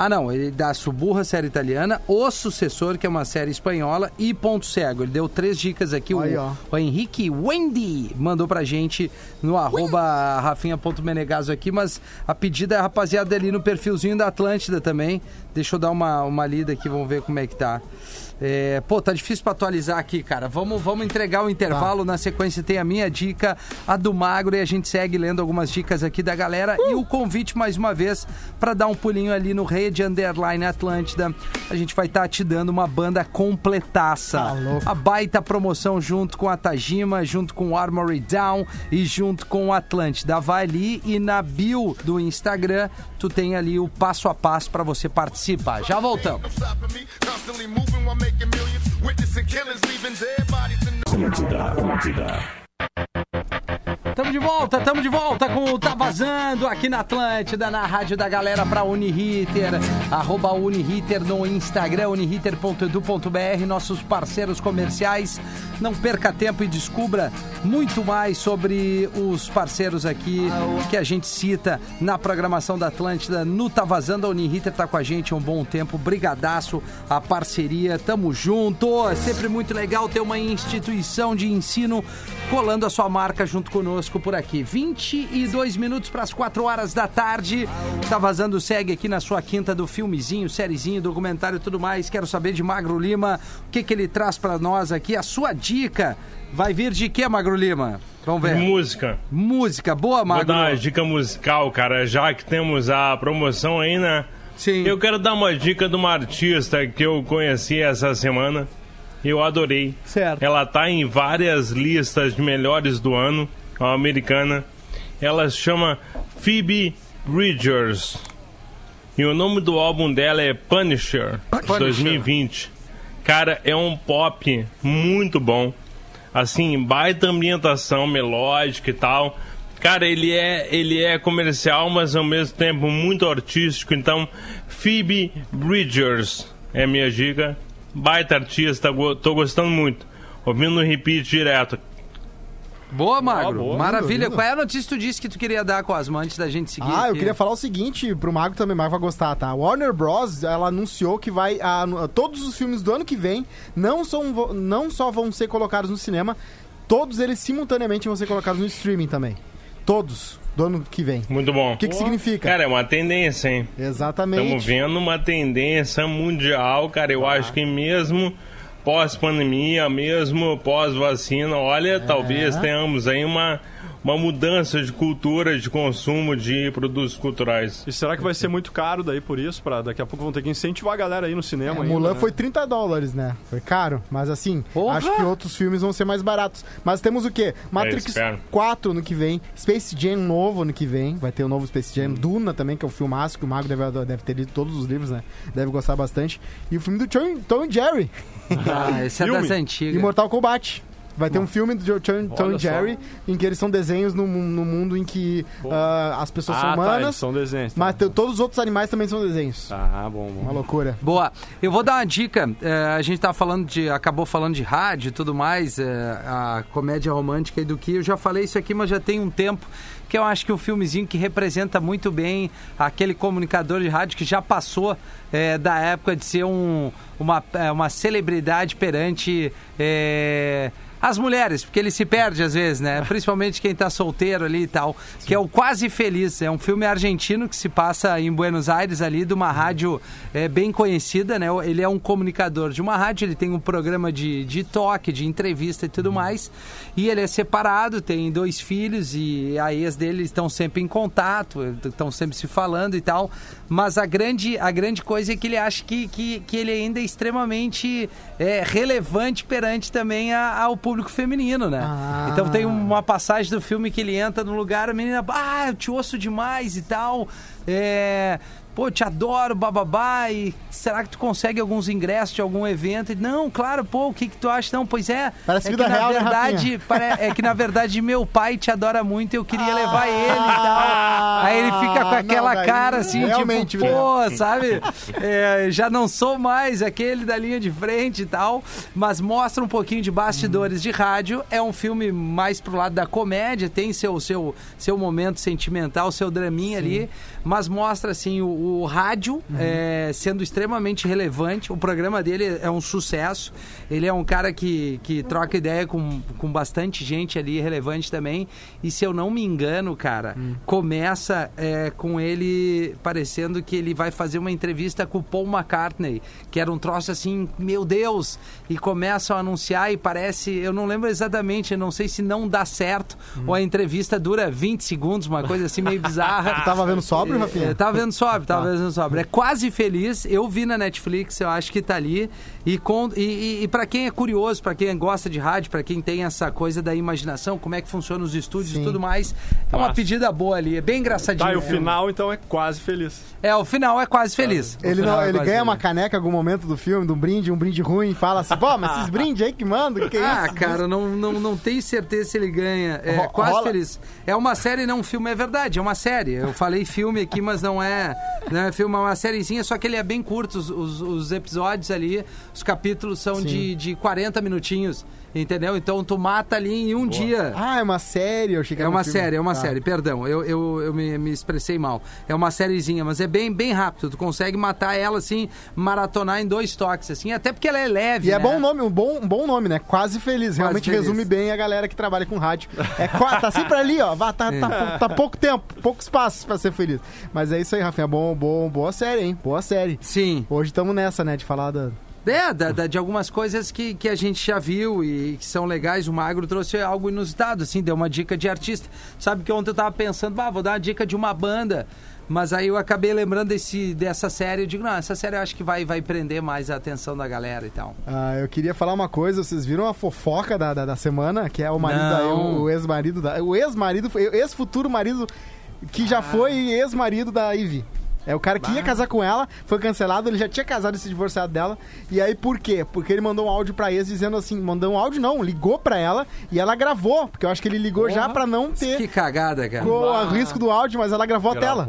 Ah, não, ele dá Suburra, série italiana, O Sucessor, que é uma série espanhola, e Ponto Cego. Ele deu três dicas aqui. O, Aí, ó. o Henrique Wendy mandou pra gente no arroba rafinha.menegaso aqui, mas a pedida é a rapaziada ali no perfilzinho da Atlântida também. Deixa eu dar uma, uma lida aqui, vamos ver como é que tá. É, pô, tá difícil pra atualizar aqui, cara. Vamos, vamos entregar o intervalo. Na sequência tem a minha dica, a do Magro, e a gente segue lendo algumas dicas aqui da galera. E o convite, mais uma vez, pra dar um pulinho ali no Rede Underline Atlântida. A gente vai estar te dando uma banda completaça. Tá louco. a baita promoção junto com a Tajima, junto com o Armory Down e junto com o Atlântida. Vai ali e na bio do Instagram tu tem ali o passo a passo pra você participar. Já voltamos. Tamo de volta, tamo de volta com o Tá Vazando aqui na Atlântida, na rádio da galera pra Uniriter, arroba Uniriter no Instagram, uniriter.edu.br, nossos parceiros comerciais. Não perca tempo e descubra muito mais sobre os parceiros aqui que a gente cita na programação da Atlântida. No Tá Vazando, a Uniriter tá com a gente há um bom tempo. Brigadaço, a parceria, tamo junto. É sempre muito legal ter uma instituição de ensino colando a sua marca junto conosco por aqui. 22 minutos para as 4 horas da tarde. Tá vazando, segue aqui na sua quinta do filmezinho, sériezinho, documentário e tudo mais. Quero saber de Magro Lima, o que, que ele traz para nós aqui. A sua dica vai vir de quê, Magro Lima? Vamos ver. Música. Música, boa, Vou Magro. dar uma dica musical, cara, já que temos a promoção aí, né? Sim. Eu quero dar uma dica de uma artista que eu conheci essa semana. Eu adorei. Certo. Ela tá em várias listas de melhores do ano, uma americana. Ela se chama Phoebe Bridgers. E o nome do álbum dela é Punisher, Punisher. 2020. Cara, é um pop muito bom. Assim, baita ambientação melódica e tal. Cara, ele é, ele é comercial, mas ao mesmo tempo muito artístico. Então, Phoebe Bridgers é minha dica. Baita artista, tô gostando muito. Ouvindo repeat direto. Boa, Magro. boa. Maravilha. Lindo, lindo. Qual é a notícia que tu disse que tu queria dar com as antes da gente seguir? Ah, eu aqui? queria falar o seguinte pro Mago também, Mago vai gostar, tá? Warner Bros, ela anunciou que vai a- a- todos os filmes do ano que vem não são não só vão ser colocados no cinema, todos eles simultaneamente vão ser colocados no streaming também. Todos do ano que vem. Muito bom. O que que significa? Cara, é uma tendência, hein? Exatamente. Estamos vendo uma tendência mundial, cara. Eu acho que mesmo pós-pandemia, mesmo pós-vacina, olha, talvez tenhamos aí uma, uma mudança de cultura de consumo de produtos culturais. E será que vai ser muito caro daí por isso? Pra daqui a pouco vão ter que incentivar a galera aí no cinema. É, ainda, Mulan né? foi 30 dólares, né? Foi caro, mas assim, Porra! acho que outros filmes vão ser mais baratos. Mas temos o quê? Matrix espero. 4 no que vem, Space Jam novo no que vem, vai ter o novo Space Jam, Duna também, que é o filmaço que o Mago deve, deve ter lido todos os livros, né? Deve gostar bastante. E o filme do Tom, Tom e Jerry, Ah, esse é das antigas. e Mortal Kombat. Vai ter um filme do Tom, Tom e. Jerry em que eles são desenhos no, no mundo em que ah, as pessoas Ah, são tá, humanas, eles são desenhos. tá. mas todos os outros animais também são desenhos. Ah, bom, Uma bom. loucura. Boa. Eu vou dar uma dica. É, a gente tá falando de. Acabou falando de rádio e tudo mais, é, a comédia romântica e do que. Eu já falei isso aqui, mas já tem um tempo. Que eu acho que é um filmezinho que representa muito bem aquele comunicador de rádio que já passou é, da época de ser um, uma, uma celebridade perante. é, as mulheres, porque ele se perde às vezes, né? Principalmente quem tá solteiro ali e tal. Que é o Quase Feliz. É um filme argentino que se passa em Buenos Aires ali, de uma rádio é, bem conhecida, né? Ele é um comunicador de uma rádio, ele tem um programa de, de toque, de entrevista e tudo mais. E ele é separado, tem dois filhos e a ex dele estão sempre em contato, estão sempre se falando e tal. Mas a grande, a grande coisa é que ele acha que, que, que ele ainda é extremamente é, relevante perante também a- ao público feminino, né? Ah. Então tem uma passagem do filme que ele entra no lugar, a menina, ah, eu te ouço demais e tal. É. Pô, te adoro, bababá, e será que tu consegue alguns ingressos de algum evento? E, Não, claro, pô, o que que tu acha? Não, pois é. Parece é vida que, na real, né, verdade, pare- é que na verdade meu pai te adora muito e eu queria levar ele e tal. Aí ele fica com não, aquela daí cara assim, realmente, tipo, pô, sabe? É, já não sou mais aquele da linha de frente e tal, mas mostra um pouquinho de bastidores de rádio. É um filme mais pro lado da comédia, tem seu seu seu momento sentimental, seu draminha ali, mas mostra assim o, o rádio é, sendo extremamente relevante. O programa dele é um sucesso. Ele é um cara que, que troca ideia com, com bastante gente ali relevante também. E se eu não me engano, cara, começa é, com ele parecendo que ele vai fazer uma entrevista com o Paul McCartney, que era um troço assim, meu Deus, e começam a anunciar e parece, eu não lembro exatamente, não sei se não dá certo ou a entrevista dura 20 segundos, uma coisa assim meio bizarra. Tava vendo sóbrio, Rafinha? É, tava vendo sóbrio, tava vendo sóbrio. É quase feliz. Eu vi na Netflix, eu acho que tá ali. E, com, e, e, e para quem é curioso, para quem gosta de rádio, para quem tem essa coisa da imaginação, como é que funciona os estúdios e tudo mais, é uma Massa. pedida boa ali. É bem engraçadinho. Tá, e o final, então, é quase feliz. É, o final é quase feliz. Ele, não, é ele quase ganha uma feliz. caneca em algum momento do filme, de um brinde, um brinde ruim, e fala assim, pô, mas esses brindes aí que mandam, que é Ah, isso? cara, não, não, não tenho certeza se ele ganha. É Ro- quase rola- feliz. É uma série, não um filme, é verdade. É uma série. Eu falei filme aqui, mas não é, não é filme, é uma sériezinha, só que ele é bem curto. Os, os- os episódios ali, os capítulos são de, de 40 minutinhos, entendeu? Então tu mata ali em um dia. Ah, é uma série, eu achei que É um uma filme. série, é uma Tá. série, perdão, eu, eu, eu me, me expressei mal. É uma sériezinha, mas é bem, bem rápido. Tu consegue matar ela assim, maratonar em dois toques, assim, até porque ela é leve. E é né? bom nome, um bom, um bom nome, né? Quase Feliz. Realmente Feliz. resume bem a galera que trabalha com rádio. É, tá sempre ali, ó. Vá, Tá, tá, tá pouco tempo, pouco espaço pra ser feliz. Mas é isso aí, Rafinha. Bom, bom, boa série, hein? Boa série. Sim. Hoje estamos nessa, né? De falar da. É, da, da- de algumas coisas que, que a gente já viu e que são legais. O Magro trouxe algo inusitado, assim, deu uma dica de artista. Sabe que ontem eu tava pensando, ah, vou dar uma dica de uma banda. Mas aí eu acabei lembrando desse, dessa série. Eu digo, não, essa série eu acho que vai, vai prender mais a atenção da galera e tal. Ah, eu queria falar uma coisa. Vocês viram a fofoca da, da, da semana? Que é o marido da. O ex-marido da. O ex-marido, ex-futuro marido que já foi ex-marido da Ivy. É o cara que ia casar com ela, foi cancelado, ele já tinha casado e se divorciado dela. E aí por quê? Porque ele mandou um áudio pra ex dizendo assim, mandou um áudio não, ligou pra ela e ela gravou, porque eu acho que ele ligou já pra não ter Que cagada, cara. com o risco do áudio, mas ela gravou, a tela.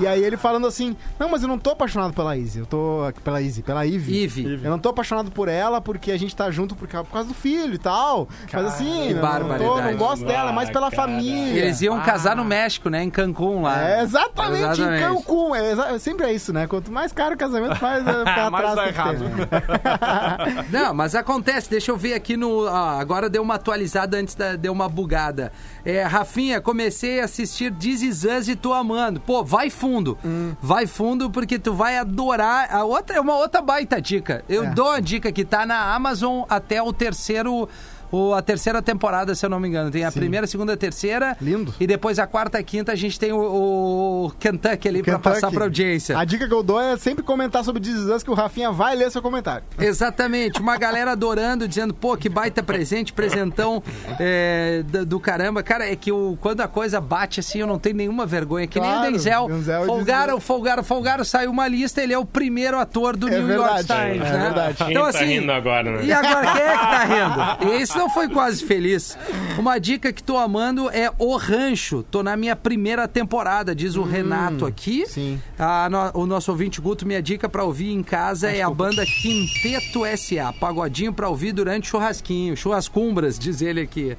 E aí ele falando assim: "Não, mas eu não tô apaixonado pela Izzy, eu tô pela Izzy, pela Ivy. Ivy. Eu não tô apaixonado por ela porque a gente tá junto por, ca- por causa do filho e tal. mas assim, que eu não, tô, barbaridade. não gosto dela, mas pela Ah, cara. família. Eles iam casar no México, né? Em Cancún lá. É, exatamente, Exatamente. em Cancún. É, sempre é isso, né? Quanto mais caro o casamento, mais é, pra Mais trás tem que ter. Não, mas acontece, deixa eu ver aqui no. ah, agora deu uma atualizada antes da, deu uma bugada. É, Rafinha, comecei a assistir This Is Us e tô amando. Pô, vai fundo. Hum. Vai fundo porque tu vai adorar. A outra é uma outra baita dica. Eu É. dou a dica que tá na Amazon até o terceiro. O, a terceira temporada, se eu não me engano. Tem a primeira, a segunda, a terceira. Lindo. E depois a quarta e a quinta a gente tem o, o Kentucky ali pra Kentucky. passar pra audiência. A dica que eu dou é sempre comentar sobre Us, que o Rafinha vai ler seu comentário. Exatamente, uma galera adorando, dizendo, pô, que baita presente, presentão é, do, do caramba. Cara, é que o, quando a coisa bate assim, eu não tenho nenhuma vergonha. Que nem Claro, o Denzel. Denzel folgaram, Denzel. folgaram, folgaram, saiu uma lista, ele é o primeiro ator do É New York verdade, Times, é né? verdade. Quem Então, tá assim, rindo agora, né? E agora, quem é que tá rindo? Esse não foi quase feliz. Uma dica que tô amando é O Rancho. Tô na minha primeira temporada, diz o Renato aqui. sim. No- o nosso ouvinte Guto, minha dica pra ouvir em casa é a banda Quinteto SA. Pagodinho pra ouvir durante churrasquinho. Churrascumbras, diz ele aqui.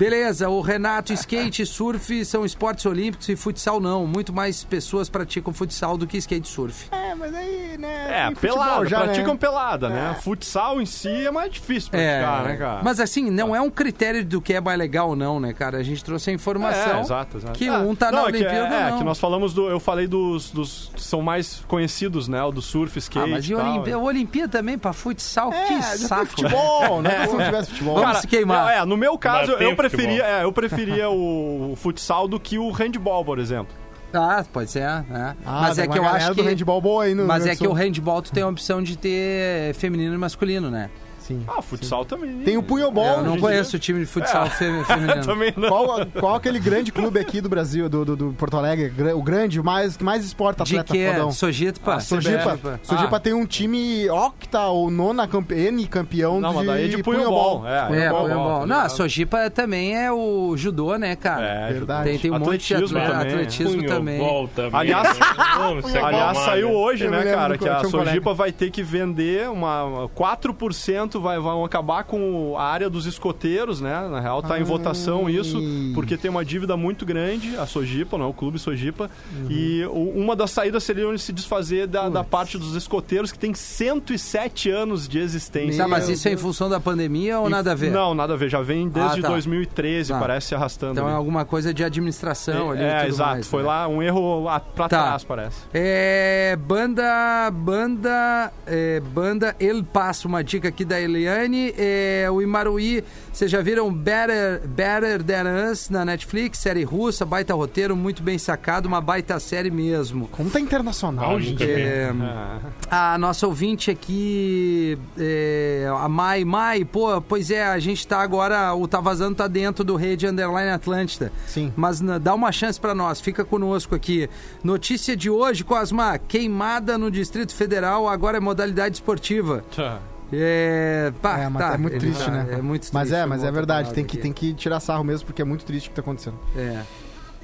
Beleza, o Renato, skate e surf são esportes olímpicos e futsal não. Muito mais pessoas praticam futsal do que skate e surf. É, mas aí, né? É, pelada, já, praticam né? pelada, né? Futsal em si é mais difícil praticar, né, cara? Mas assim, não é um critério do que é mais legal ou não, né, cara? A gente trouxe a informação É, exato, exato. que É, um tá na não, é que, Olimpíada é, não. que nós falamos do. Eu falei dos, dos que são mais conhecidos, né? O do surf, skate. Ah, mas e e. Olimpíada, Olimpíada também pra futsal? É, que saco. futebol, né? Se não tivesse futebol. Vamos Cara, se queimar. É, no meu caso, eu preferia, é, eu preferia o futsal do que o handball, por exemplo. Ah, pode ser, né? Ah, mas é que eu acho do que handball boa aí no Mas é que o handball tu tem a opção de ter feminino e masculino, né? Sim. Ah, futsal também. Tem o punhoball. eu não conheço o time de futsal fe- feminino. Também não. Qual, qual aquele grande clube aqui do Brasil, do, do, do Porto Alegre? O grande, o mais, que mais exporta De atleta que? fodão? Sojipa? Ah, Sojipa. Sojipa Ah. tem um time octa ou nona campe... N campeão Não, de, daí é de. É, É, tá Não, a? Sojipa também é o judô, né, cara? É, Verdade. Tem, tem um monte de Atletismo atleta, também. atletismo Punho, também. volta, Aliás- se Aliás, saiu né? hoje, né, cara, que a Sojipa vai ter que vender uma, uma 4% isso vai, vão acabar com a área dos escoteiros, né? Na real, tá em votação isso, porque tem uma dívida muito grande, a Sojipa, não, o Clube Sojipa. E o- uma das saídas seria se desfazer da, da parte dos escoteiros, que tem 107 anos de existência. Tá, mas isso é em função da pandemia ou E- nada a ver? Não, nada a ver. Já vem desde Ah, tá. 2013, Tá. parece se arrastando. Então é ali. alguma coisa de administração ali. e é, tudo exato. mais, Foi né? lá um erro lá pra Tá. trás, parece. É, banda, banda, é, banda El Passo, uma dica aqui da Eliane. É, o Imaruí, vocês já viram Better, Better Than Us na Netflix? Série russa, baita roteiro, muito bem sacado, uma baita série mesmo. Como tá internacional, Ah, gente. É, Ah. a nossa ouvinte aqui, é, a Mai, Mai, pô, pois é, a gente tá agora, o Tá Vazando tá dentro do Rede Underline Atlântida. Sim. Mas na- dá uma chance pra nós, fica conosco aqui. Notícia de hoje, Cosma, queimada no Distrito Federal, agora é modalidade esportiva. É, pá, É, mas tá, é muito triste, tá- né? É muito triste. Mas é, mas é verdade. Tem que, tem que tirar sarro mesmo, porque é muito triste o que tá acontecendo. É.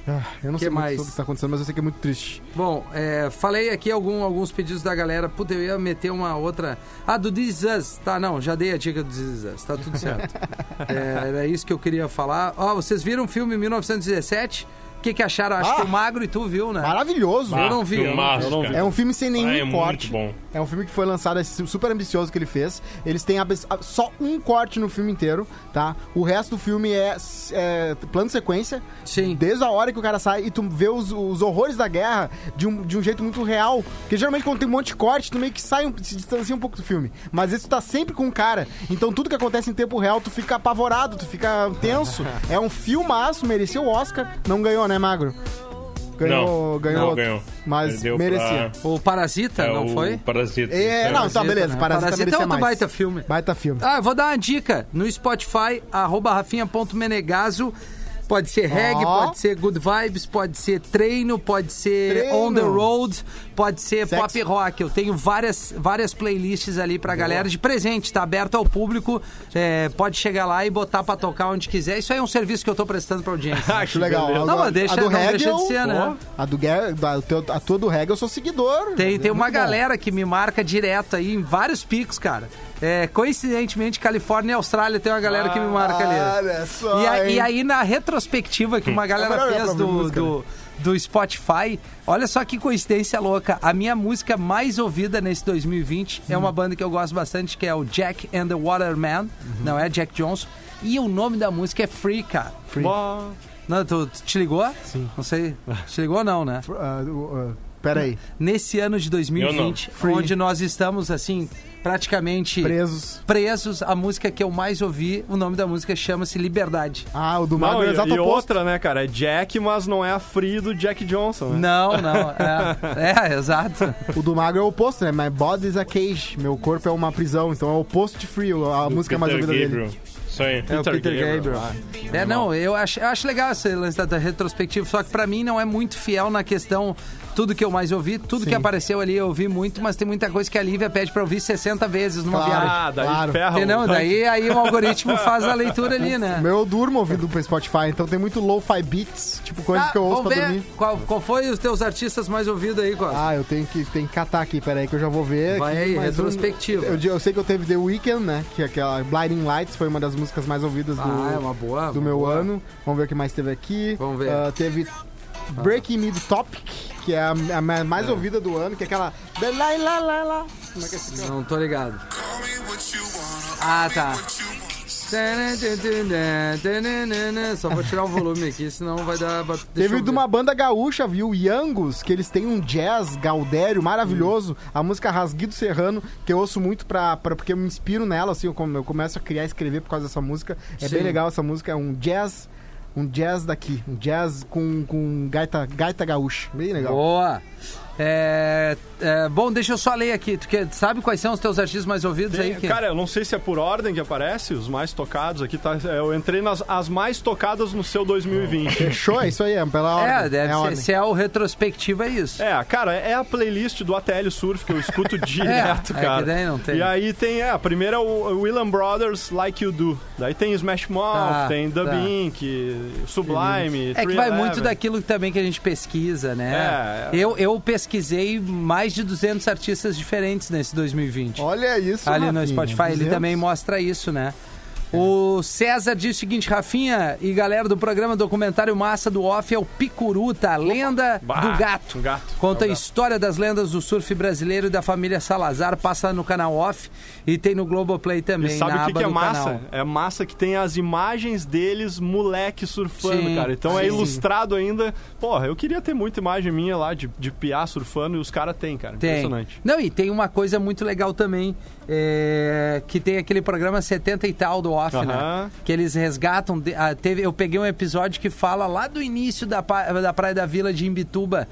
Ah, eu não Que sei mais? o que tá acontecendo, mas eu sei que é muito triste. Bom, é, falei aqui algum, alguns pedidos da galera. Puta, eu ia meter uma outra. Ah, do This Is Us. Tá, não, já dei a dica do This Is Us. Tá tudo certo. É, era isso que eu queria falar. Ó, vocês viram o filme 1917? O que, que acharam? Acho Ah! que o Magro e tu viu, né? Maravilhoso! Eu não vi, eu não filmaço, vi. Eu não vi. É um filme sem nenhum Ah, é muito corte. bom. É um filme que foi lançado, é super ambicioso que ele fez. Eles têm só um corte no filme inteiro, tá? O resto do filme é, é plano sequência. Sim. Desde a hora que o cara sai e tu vê os, os horrores da guerra de um, de um jeito muito real. Porque geralmente quando tem um monte de corte, tu meio que sai, um, se distancia um pouco do filme. Mas tu tá sempre com o cara. Então tudo que acontece em tempo real, tu fica apavorado, tu fica tenso. é um filmaço, merecia o Oscar. Não ganhou, né, Magro? Ganhou, Não, ganhou não outro. ganhou. Mas Ele deu merecia. pra- O Parasita, É não o foi? Parasita. É, não, tá, beleza. né? Parasita, Parasita é outro mais. baita filme. Baita filme. Ah, eu vou dar uma dica. No Spotify, arroba rafinha.menegaso. Pode ser reggae, Ó. pode ser good vibes, pode ser treino, pode ser Treino. on the road, pode ser Sexo. pop rock. Eu tenho várias, várias playlists ali pra galera de presente, tá aberto ao público. É, pode chegar lá e botar pra tocar onde quiser. Isso aí é um serviço que eu tô prestando pra audiência. Acho legal. Não, mas deixa, a do não deixa reggae, de ser, eu- né? A, do, teu- a tua do reggae eu sou seguidor. Tem, tem É uma bom. galera que me marca direto aí em vários picos, cara. É, coincidentemente, Califórnia e Austrália tem uma galera que me marca ali. Olha só, E, a- e aí, na retrospectiva que uma galera melhor olhar fez do, música, do, do Spotify, olha só que coincidência louca. A minha música mais ouvida nesse 2020 é uma banda que eu gosto bastante, que é o Jack and the Waterman. Uhum. Não é Jack Johnson. E o nome da música é Free, cara. Bom, Não, tu, tu te ligou? Sim. Não sei. Te ligou não, né? Ah, o- ah, peraí. nesse ano de 2020, Free. onde nós estamos assim praticamente Presos. presos, a música que eu mais ouvi, o nome da música chama-se Liberdade. Ah, o do Não, Magro é o e, exato e oposto. outra, né, cara? É Jack, mas não é a Free do Jack Johnson, né? Não, não, é, é, exato. O do Magro é o oposto, né? My body is a cage. Meu corpo é uma prisão. Então é o oposto de Free, a Do música mais Peter ouvida Gabriel. dele. Isso aí. É o Peter Gabriel. É, não, eu acho, eu acho legal esse lance da, da retrospectiva, só que pra mim não é muito fiel na questão tudo que eu mais ouvi, tudo que apareceu ali eu ouvi muito, mas tem muita coisa que a Lívia pede pra ouvir 60 vezes numa Claro. viagem. Ah, daí Claro. ferra Entendeu? ranking. Daí aí o algoritmo faz a leitura ali, né? Meu, eu durmo ouvindo pro Spotify, então tem muito lo-fi beats, tipo coisa Ah, que eu ouço vamos pra ver dormir. qual, qual foi os teus artistas mais ouvidos aí, Costa? Ah, eu tenho que, tenho que catar aqui, peraí que eu já vou ver. Vai aqui, aí, retrospectiva. um- eu, eu sei que eu teve The Weeknd, né? Que é aquela Blinding Lights foi uma das músicas mais ouvidas do, Ah, é uma boa. do uma meu boa. ano. Vamos ver o que mais teve aqui. Vamos ver. Ah, teve Breaking Me the Topic, que é a, a ma- mais ouvida do ano, que é aquela. Como é que é esse? Não tô ligado. Ah, tá. Só vou tirar o volume aqui, senão vai dar. Deixa Teve de uma banda gaúcha, viu? Yangos, que eles têm um jazz gaudério maravilhoso. A música Rasguido Serrano, que eu ouço muito pra, pra- porque eu me inspiro nela, assim, eu, come- eu começo a criar e escrever por causa dessa música. É Sim. bem legal essa música, é um jazz. Um jazz daqui, um jazz com, com gaita, gaita gaúcha. Bem legal. Boa. É, é, bom, deixa eu só ler aqui. Tu quer, sabe quais são os teus artistas mais ouvidos Tem- aí? Kim? cara, eu não sei se é por ordem que aparece, os mais tocados aqui, tá? Eu entrei nas as mais tocadas no seu 2020. Fechou? É isso aí, é pela ordem. é, deve a ser. ordem. Se é o retrospectivo, é isso. É, cara, é a playlist do ATL Surf que eu escuto direto, é cara. que daí não tem. E aí tem, é, a primeira é o William Brothers Like You Do. Daí tem Smash Mouth, Tá, tem tá. Dub Inc, Sublime, É que vai 311. muito daquilo que também que a gente pesquisa, né? É, é. Eu, eu pesquisei pesquisei mais de 200 artistas diferentes nesse 2020. Olha isso, ali no Rafinha, Spotify. Ele 200. também mostra isso, né? O César diz o seguinte, Rafinha e galera do programa documentário Massa do Off é o Picuruta, a lenda Bah, do gato. um gato. Conta É a gato. história das lendas do surf brasileiro e da família Salazar, passa no canal Off e tem no Globoplay também, E sabe na o que, aba que é do massa? canal. É massa que tem as imagens deles, moleque surfando, Sim, cara. Então é sim. ilustrado ainda. Porra, eu queria ter muita imagem minha lá de, de piá surfando e os caras têm, cara. Tem. Impressionante. Não, e tem uma coisa muito legal também, é, que tem aquele programa 70 e tal do Off, né? Que eles resgatam. de- ah, teve, eu peguei um episódio que fala lá do início da, da Praia da Vila de Imbituba,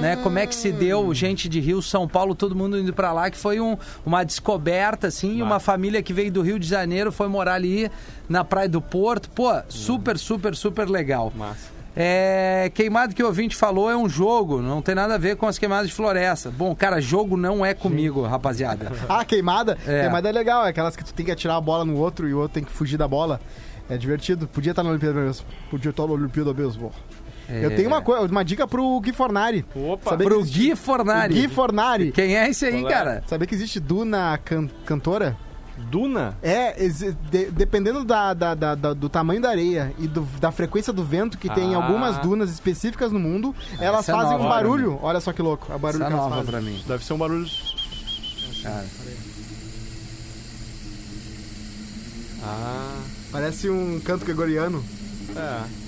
né? Como é que se deu, gente de Rio, São Paulo, todo mundo indo pra lá, que foi um- uma descoberta, assim, uma família que veio do Rio de Janeiro foi morar ali na Praia do Porto. Pô, super, super, super legal. Massa. É, queimado que o ouvinte falou é um jogo, não tem nada a ver com as queimadas de floresta. Bom, cara, jogo não é comigo, rapaziada. Ah, queimada? É. Queimada é legal, é aquelas que tu tem que atirar a bola no outro e o outro tem que fugir da bola. É divertido. Podia estar na Olimpíada mesmo. Podia estar na Olimpíada mesmo. Eu tenho uma, coisa, uma dica pro Gui Fornari. Opa. Saber Pro existe- Gui Fornari. Gui Fornari. Quem é esse aí, Qual é? cara? Saber que existe Duna can- cantora? Duna? É, de- dependendo da, da- da- da- do tamanho da areia e do- da frequência do vento que tem em Ah. algumas dunas específicas no mundo, elas essa é fazem nova um barulho. Olha só que louco, a barulho Essa é que elas nova fazem. pra mim. Deve ser um barulho. Cara. Ah. Parece um canto gregoriano.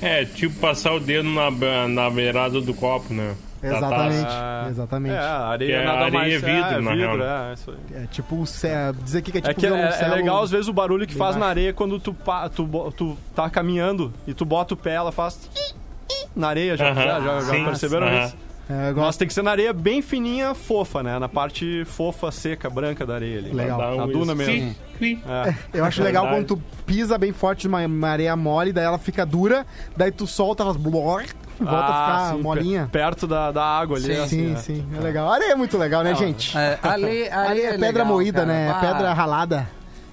É. É, tipo passar o dedo na, na beirada do copo, né? Exatamente. taça. Ah, Exatamente. É, a areia é nada areia mais. é vidro, na real. é, isso aí. É tipo o céu. Dizer aqui que é tipo É que é, é legal, às vezes, o barulho que faz na baixo. areia quando tu, pa- tu, tu tá caminhando e tu bota o pé, ela faz. Na areia, já, Aham, já, já, já sim, perceberam aham. isso? É, Mas tem que ser na areia bem fininha, fofa, né? Na parte fofa, seca, branca da areia ali. Legal. Dá um A duna mesmo. cri. É. Eu acho legal Verdade. quando tu pisa bem forte numa uma areia mole, daí ela fica dura, daí tu solta, elas blor, e volta a Ah, ficar sim, molinha. pe- Perto da, da água ali. Sim, assim, Sim, né? sim, é legal. Areia é muito legal, né, gente? É, ale, Areia é pedra legal, moída, cara. né? Ah, Pedra ralada.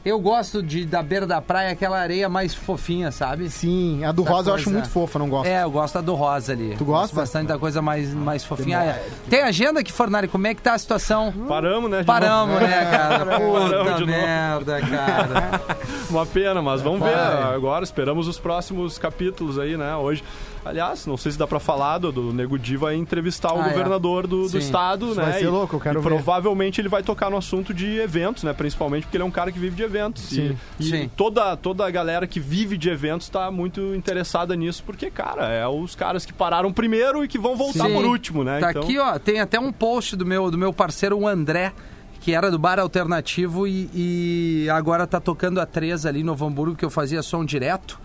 Eu gosto de, da beira da praia, aquela areia mais fofinha, sabe? Sim, a do Essa rosa eu acho coisa- muito fofa, não gosto. É, eu gosto da do rosa ali. Tu Gosto gosta? bastante da coisa mais, mais fofinha. Ah, é. Tem agenda aqui, Fornari? Como é que tá a situação? Paramos, né? de Paramos, né, cara? Paramos Puta de novo. merda, cara. Uma pena, mas vamos ver Vai. agora. Esperamos os próximos capítulos aí, né? Hoje. Aliás, não sei se dá pra falar, do, do Nego Di vai entrevistar o Ah, é. governador do, do Sim. estado, Isso né? vai ser E- louco, eu quero e ver. provavelmente ele vai tocar no assunto de eventos, né? Principalmente porque ele é um cara que vive de eventos. Sim. E, e Sim. Toda, toda a galera que vive de eventos tá muito interessada nisso, porque, cara, é os caras que pararam primeiro e que vão voltar Sim. por último, né? Tá Então- aqui, ó, tem até um post do meu, do meu parceiro, o André, que era do Bar Alternativo e, e agora tá tocando a 3 ali Novo Hamburgo, que eu fazia som direto.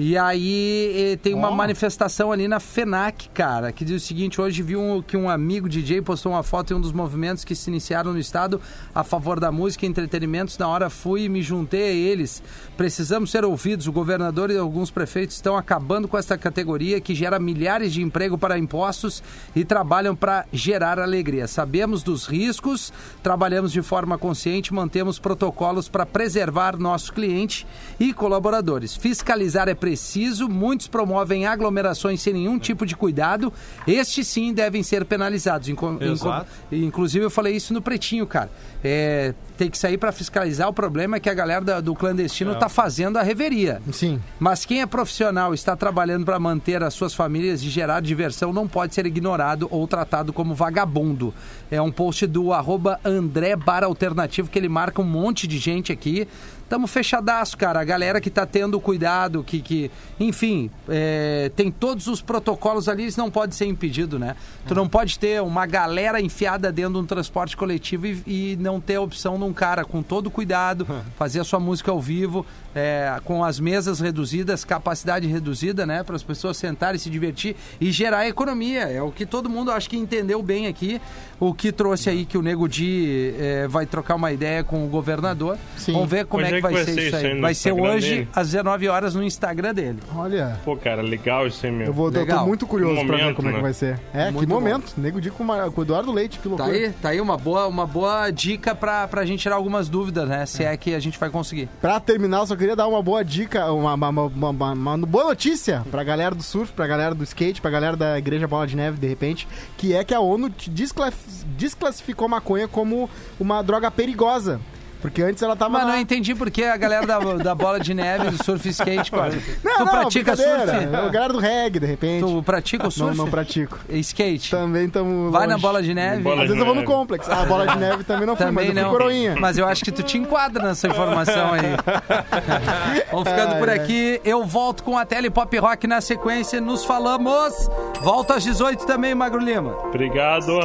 E aí tem uma Ó. manifestação ali na FENAC, cara, que diz o seguinte, hoje vi um, que um amigo DJ postou uma foto em um dos movimentos que se iniciaram no estado a favor da música e entretenimentos. Na hora fui e me juntei a eles. Precisamos ser ouvidos. O governador e alguns prefeitos estão acabando com esta categoria que gera milhares de emprego para impostos e trabalham para gerar alegria. Sabemos dos riscos, trabalhamos de forma consciente, mantemos protocolos para preservar nosso cliente e colaboradores. Fiscalizar é preciso, muitos promovem aglomerações sem nenhum tipo de cuidado. Estes sim devem ser penalizados. Inco- inco- Exato. Inclusive eu falei isso no Pretinho, cara. É, tem que sair para fiscalizar. O problema é que a galera da- do clandestino está fazendo a reveria. Sim. Mas quem é profissional está trabalhando para manter as suas famílias e gerar diversão não pode ser ignorado ou tratado como vagabundo. É um post do arroba André Bar Alternativo que ele marca um monte de gente aqui. Tamo fechadaço, cara. A galera que tá tendo cuidado, que, que enfim, é, tem todos os protocolos ali, isso não pode ser impedido, né? Tu não pode ter uma galera enfiada dentro de um transporte coletivo e, e não ter a opção de um cara com todo cuidado, fazer a sua música ao vivo, é, com as mesas reduzidas, capacidade reduzida, né? Para as pessoas sentarem, se divertir e gerar economia. É o que todo mundo acho que entendeu bem aqui. O que trouxe aí que o Nego Di é, vai trocar uma ideia com o governador. Sim. Vamos ver como Onde é que vai, ser isso aí. Vai ser Instagram hoje dele? às 19 horas no Instagram dele. Olha, Pô, cara, legal isso aí, meu. eu, vou, eu tô Legal. muito curioso Um pra ver momento, como é que né? vai ser. É, Muito que bom. momento. Nego Di com, uma- com o Eduardo Leite, que Tá loucura. aí, tá aí uma boa, uma boa dica pra, pra gente tirar algumas dúvidas, né? Se é que a gente vai conseguir. Pra terminar, eu só queria dar uma boa dica, uma, uma, uma- uma- uma- boa notícia pra galera do surf, pra galera do skate, pra galera da Igreja Bola de Neve, de repente, que é que a ONU desclassificou maconha como uma droga perigosa. Porque antes ela tava. Mas na- não entendi por que a galera da, da bola de neve, do surf e skate, cara. Não, tu não, pratica surf? A galera do reggae, de repente. Tu pratica o Não, surf? não pratico. Skate. Também estamos. Vai na bola de neve? Bola Às vezes eu vou no complexo. Ah, a bola de neve também não fui, Também mas eu não. fui coroinha. Mas eu acho que tu te enquadra nessa informação aí. Vamos ficando por Ai, aqui. Eu volto com a Tele Pop Rock na sequência. Nos falamos. Volto às 18 também, Magro Lima. Obrigado.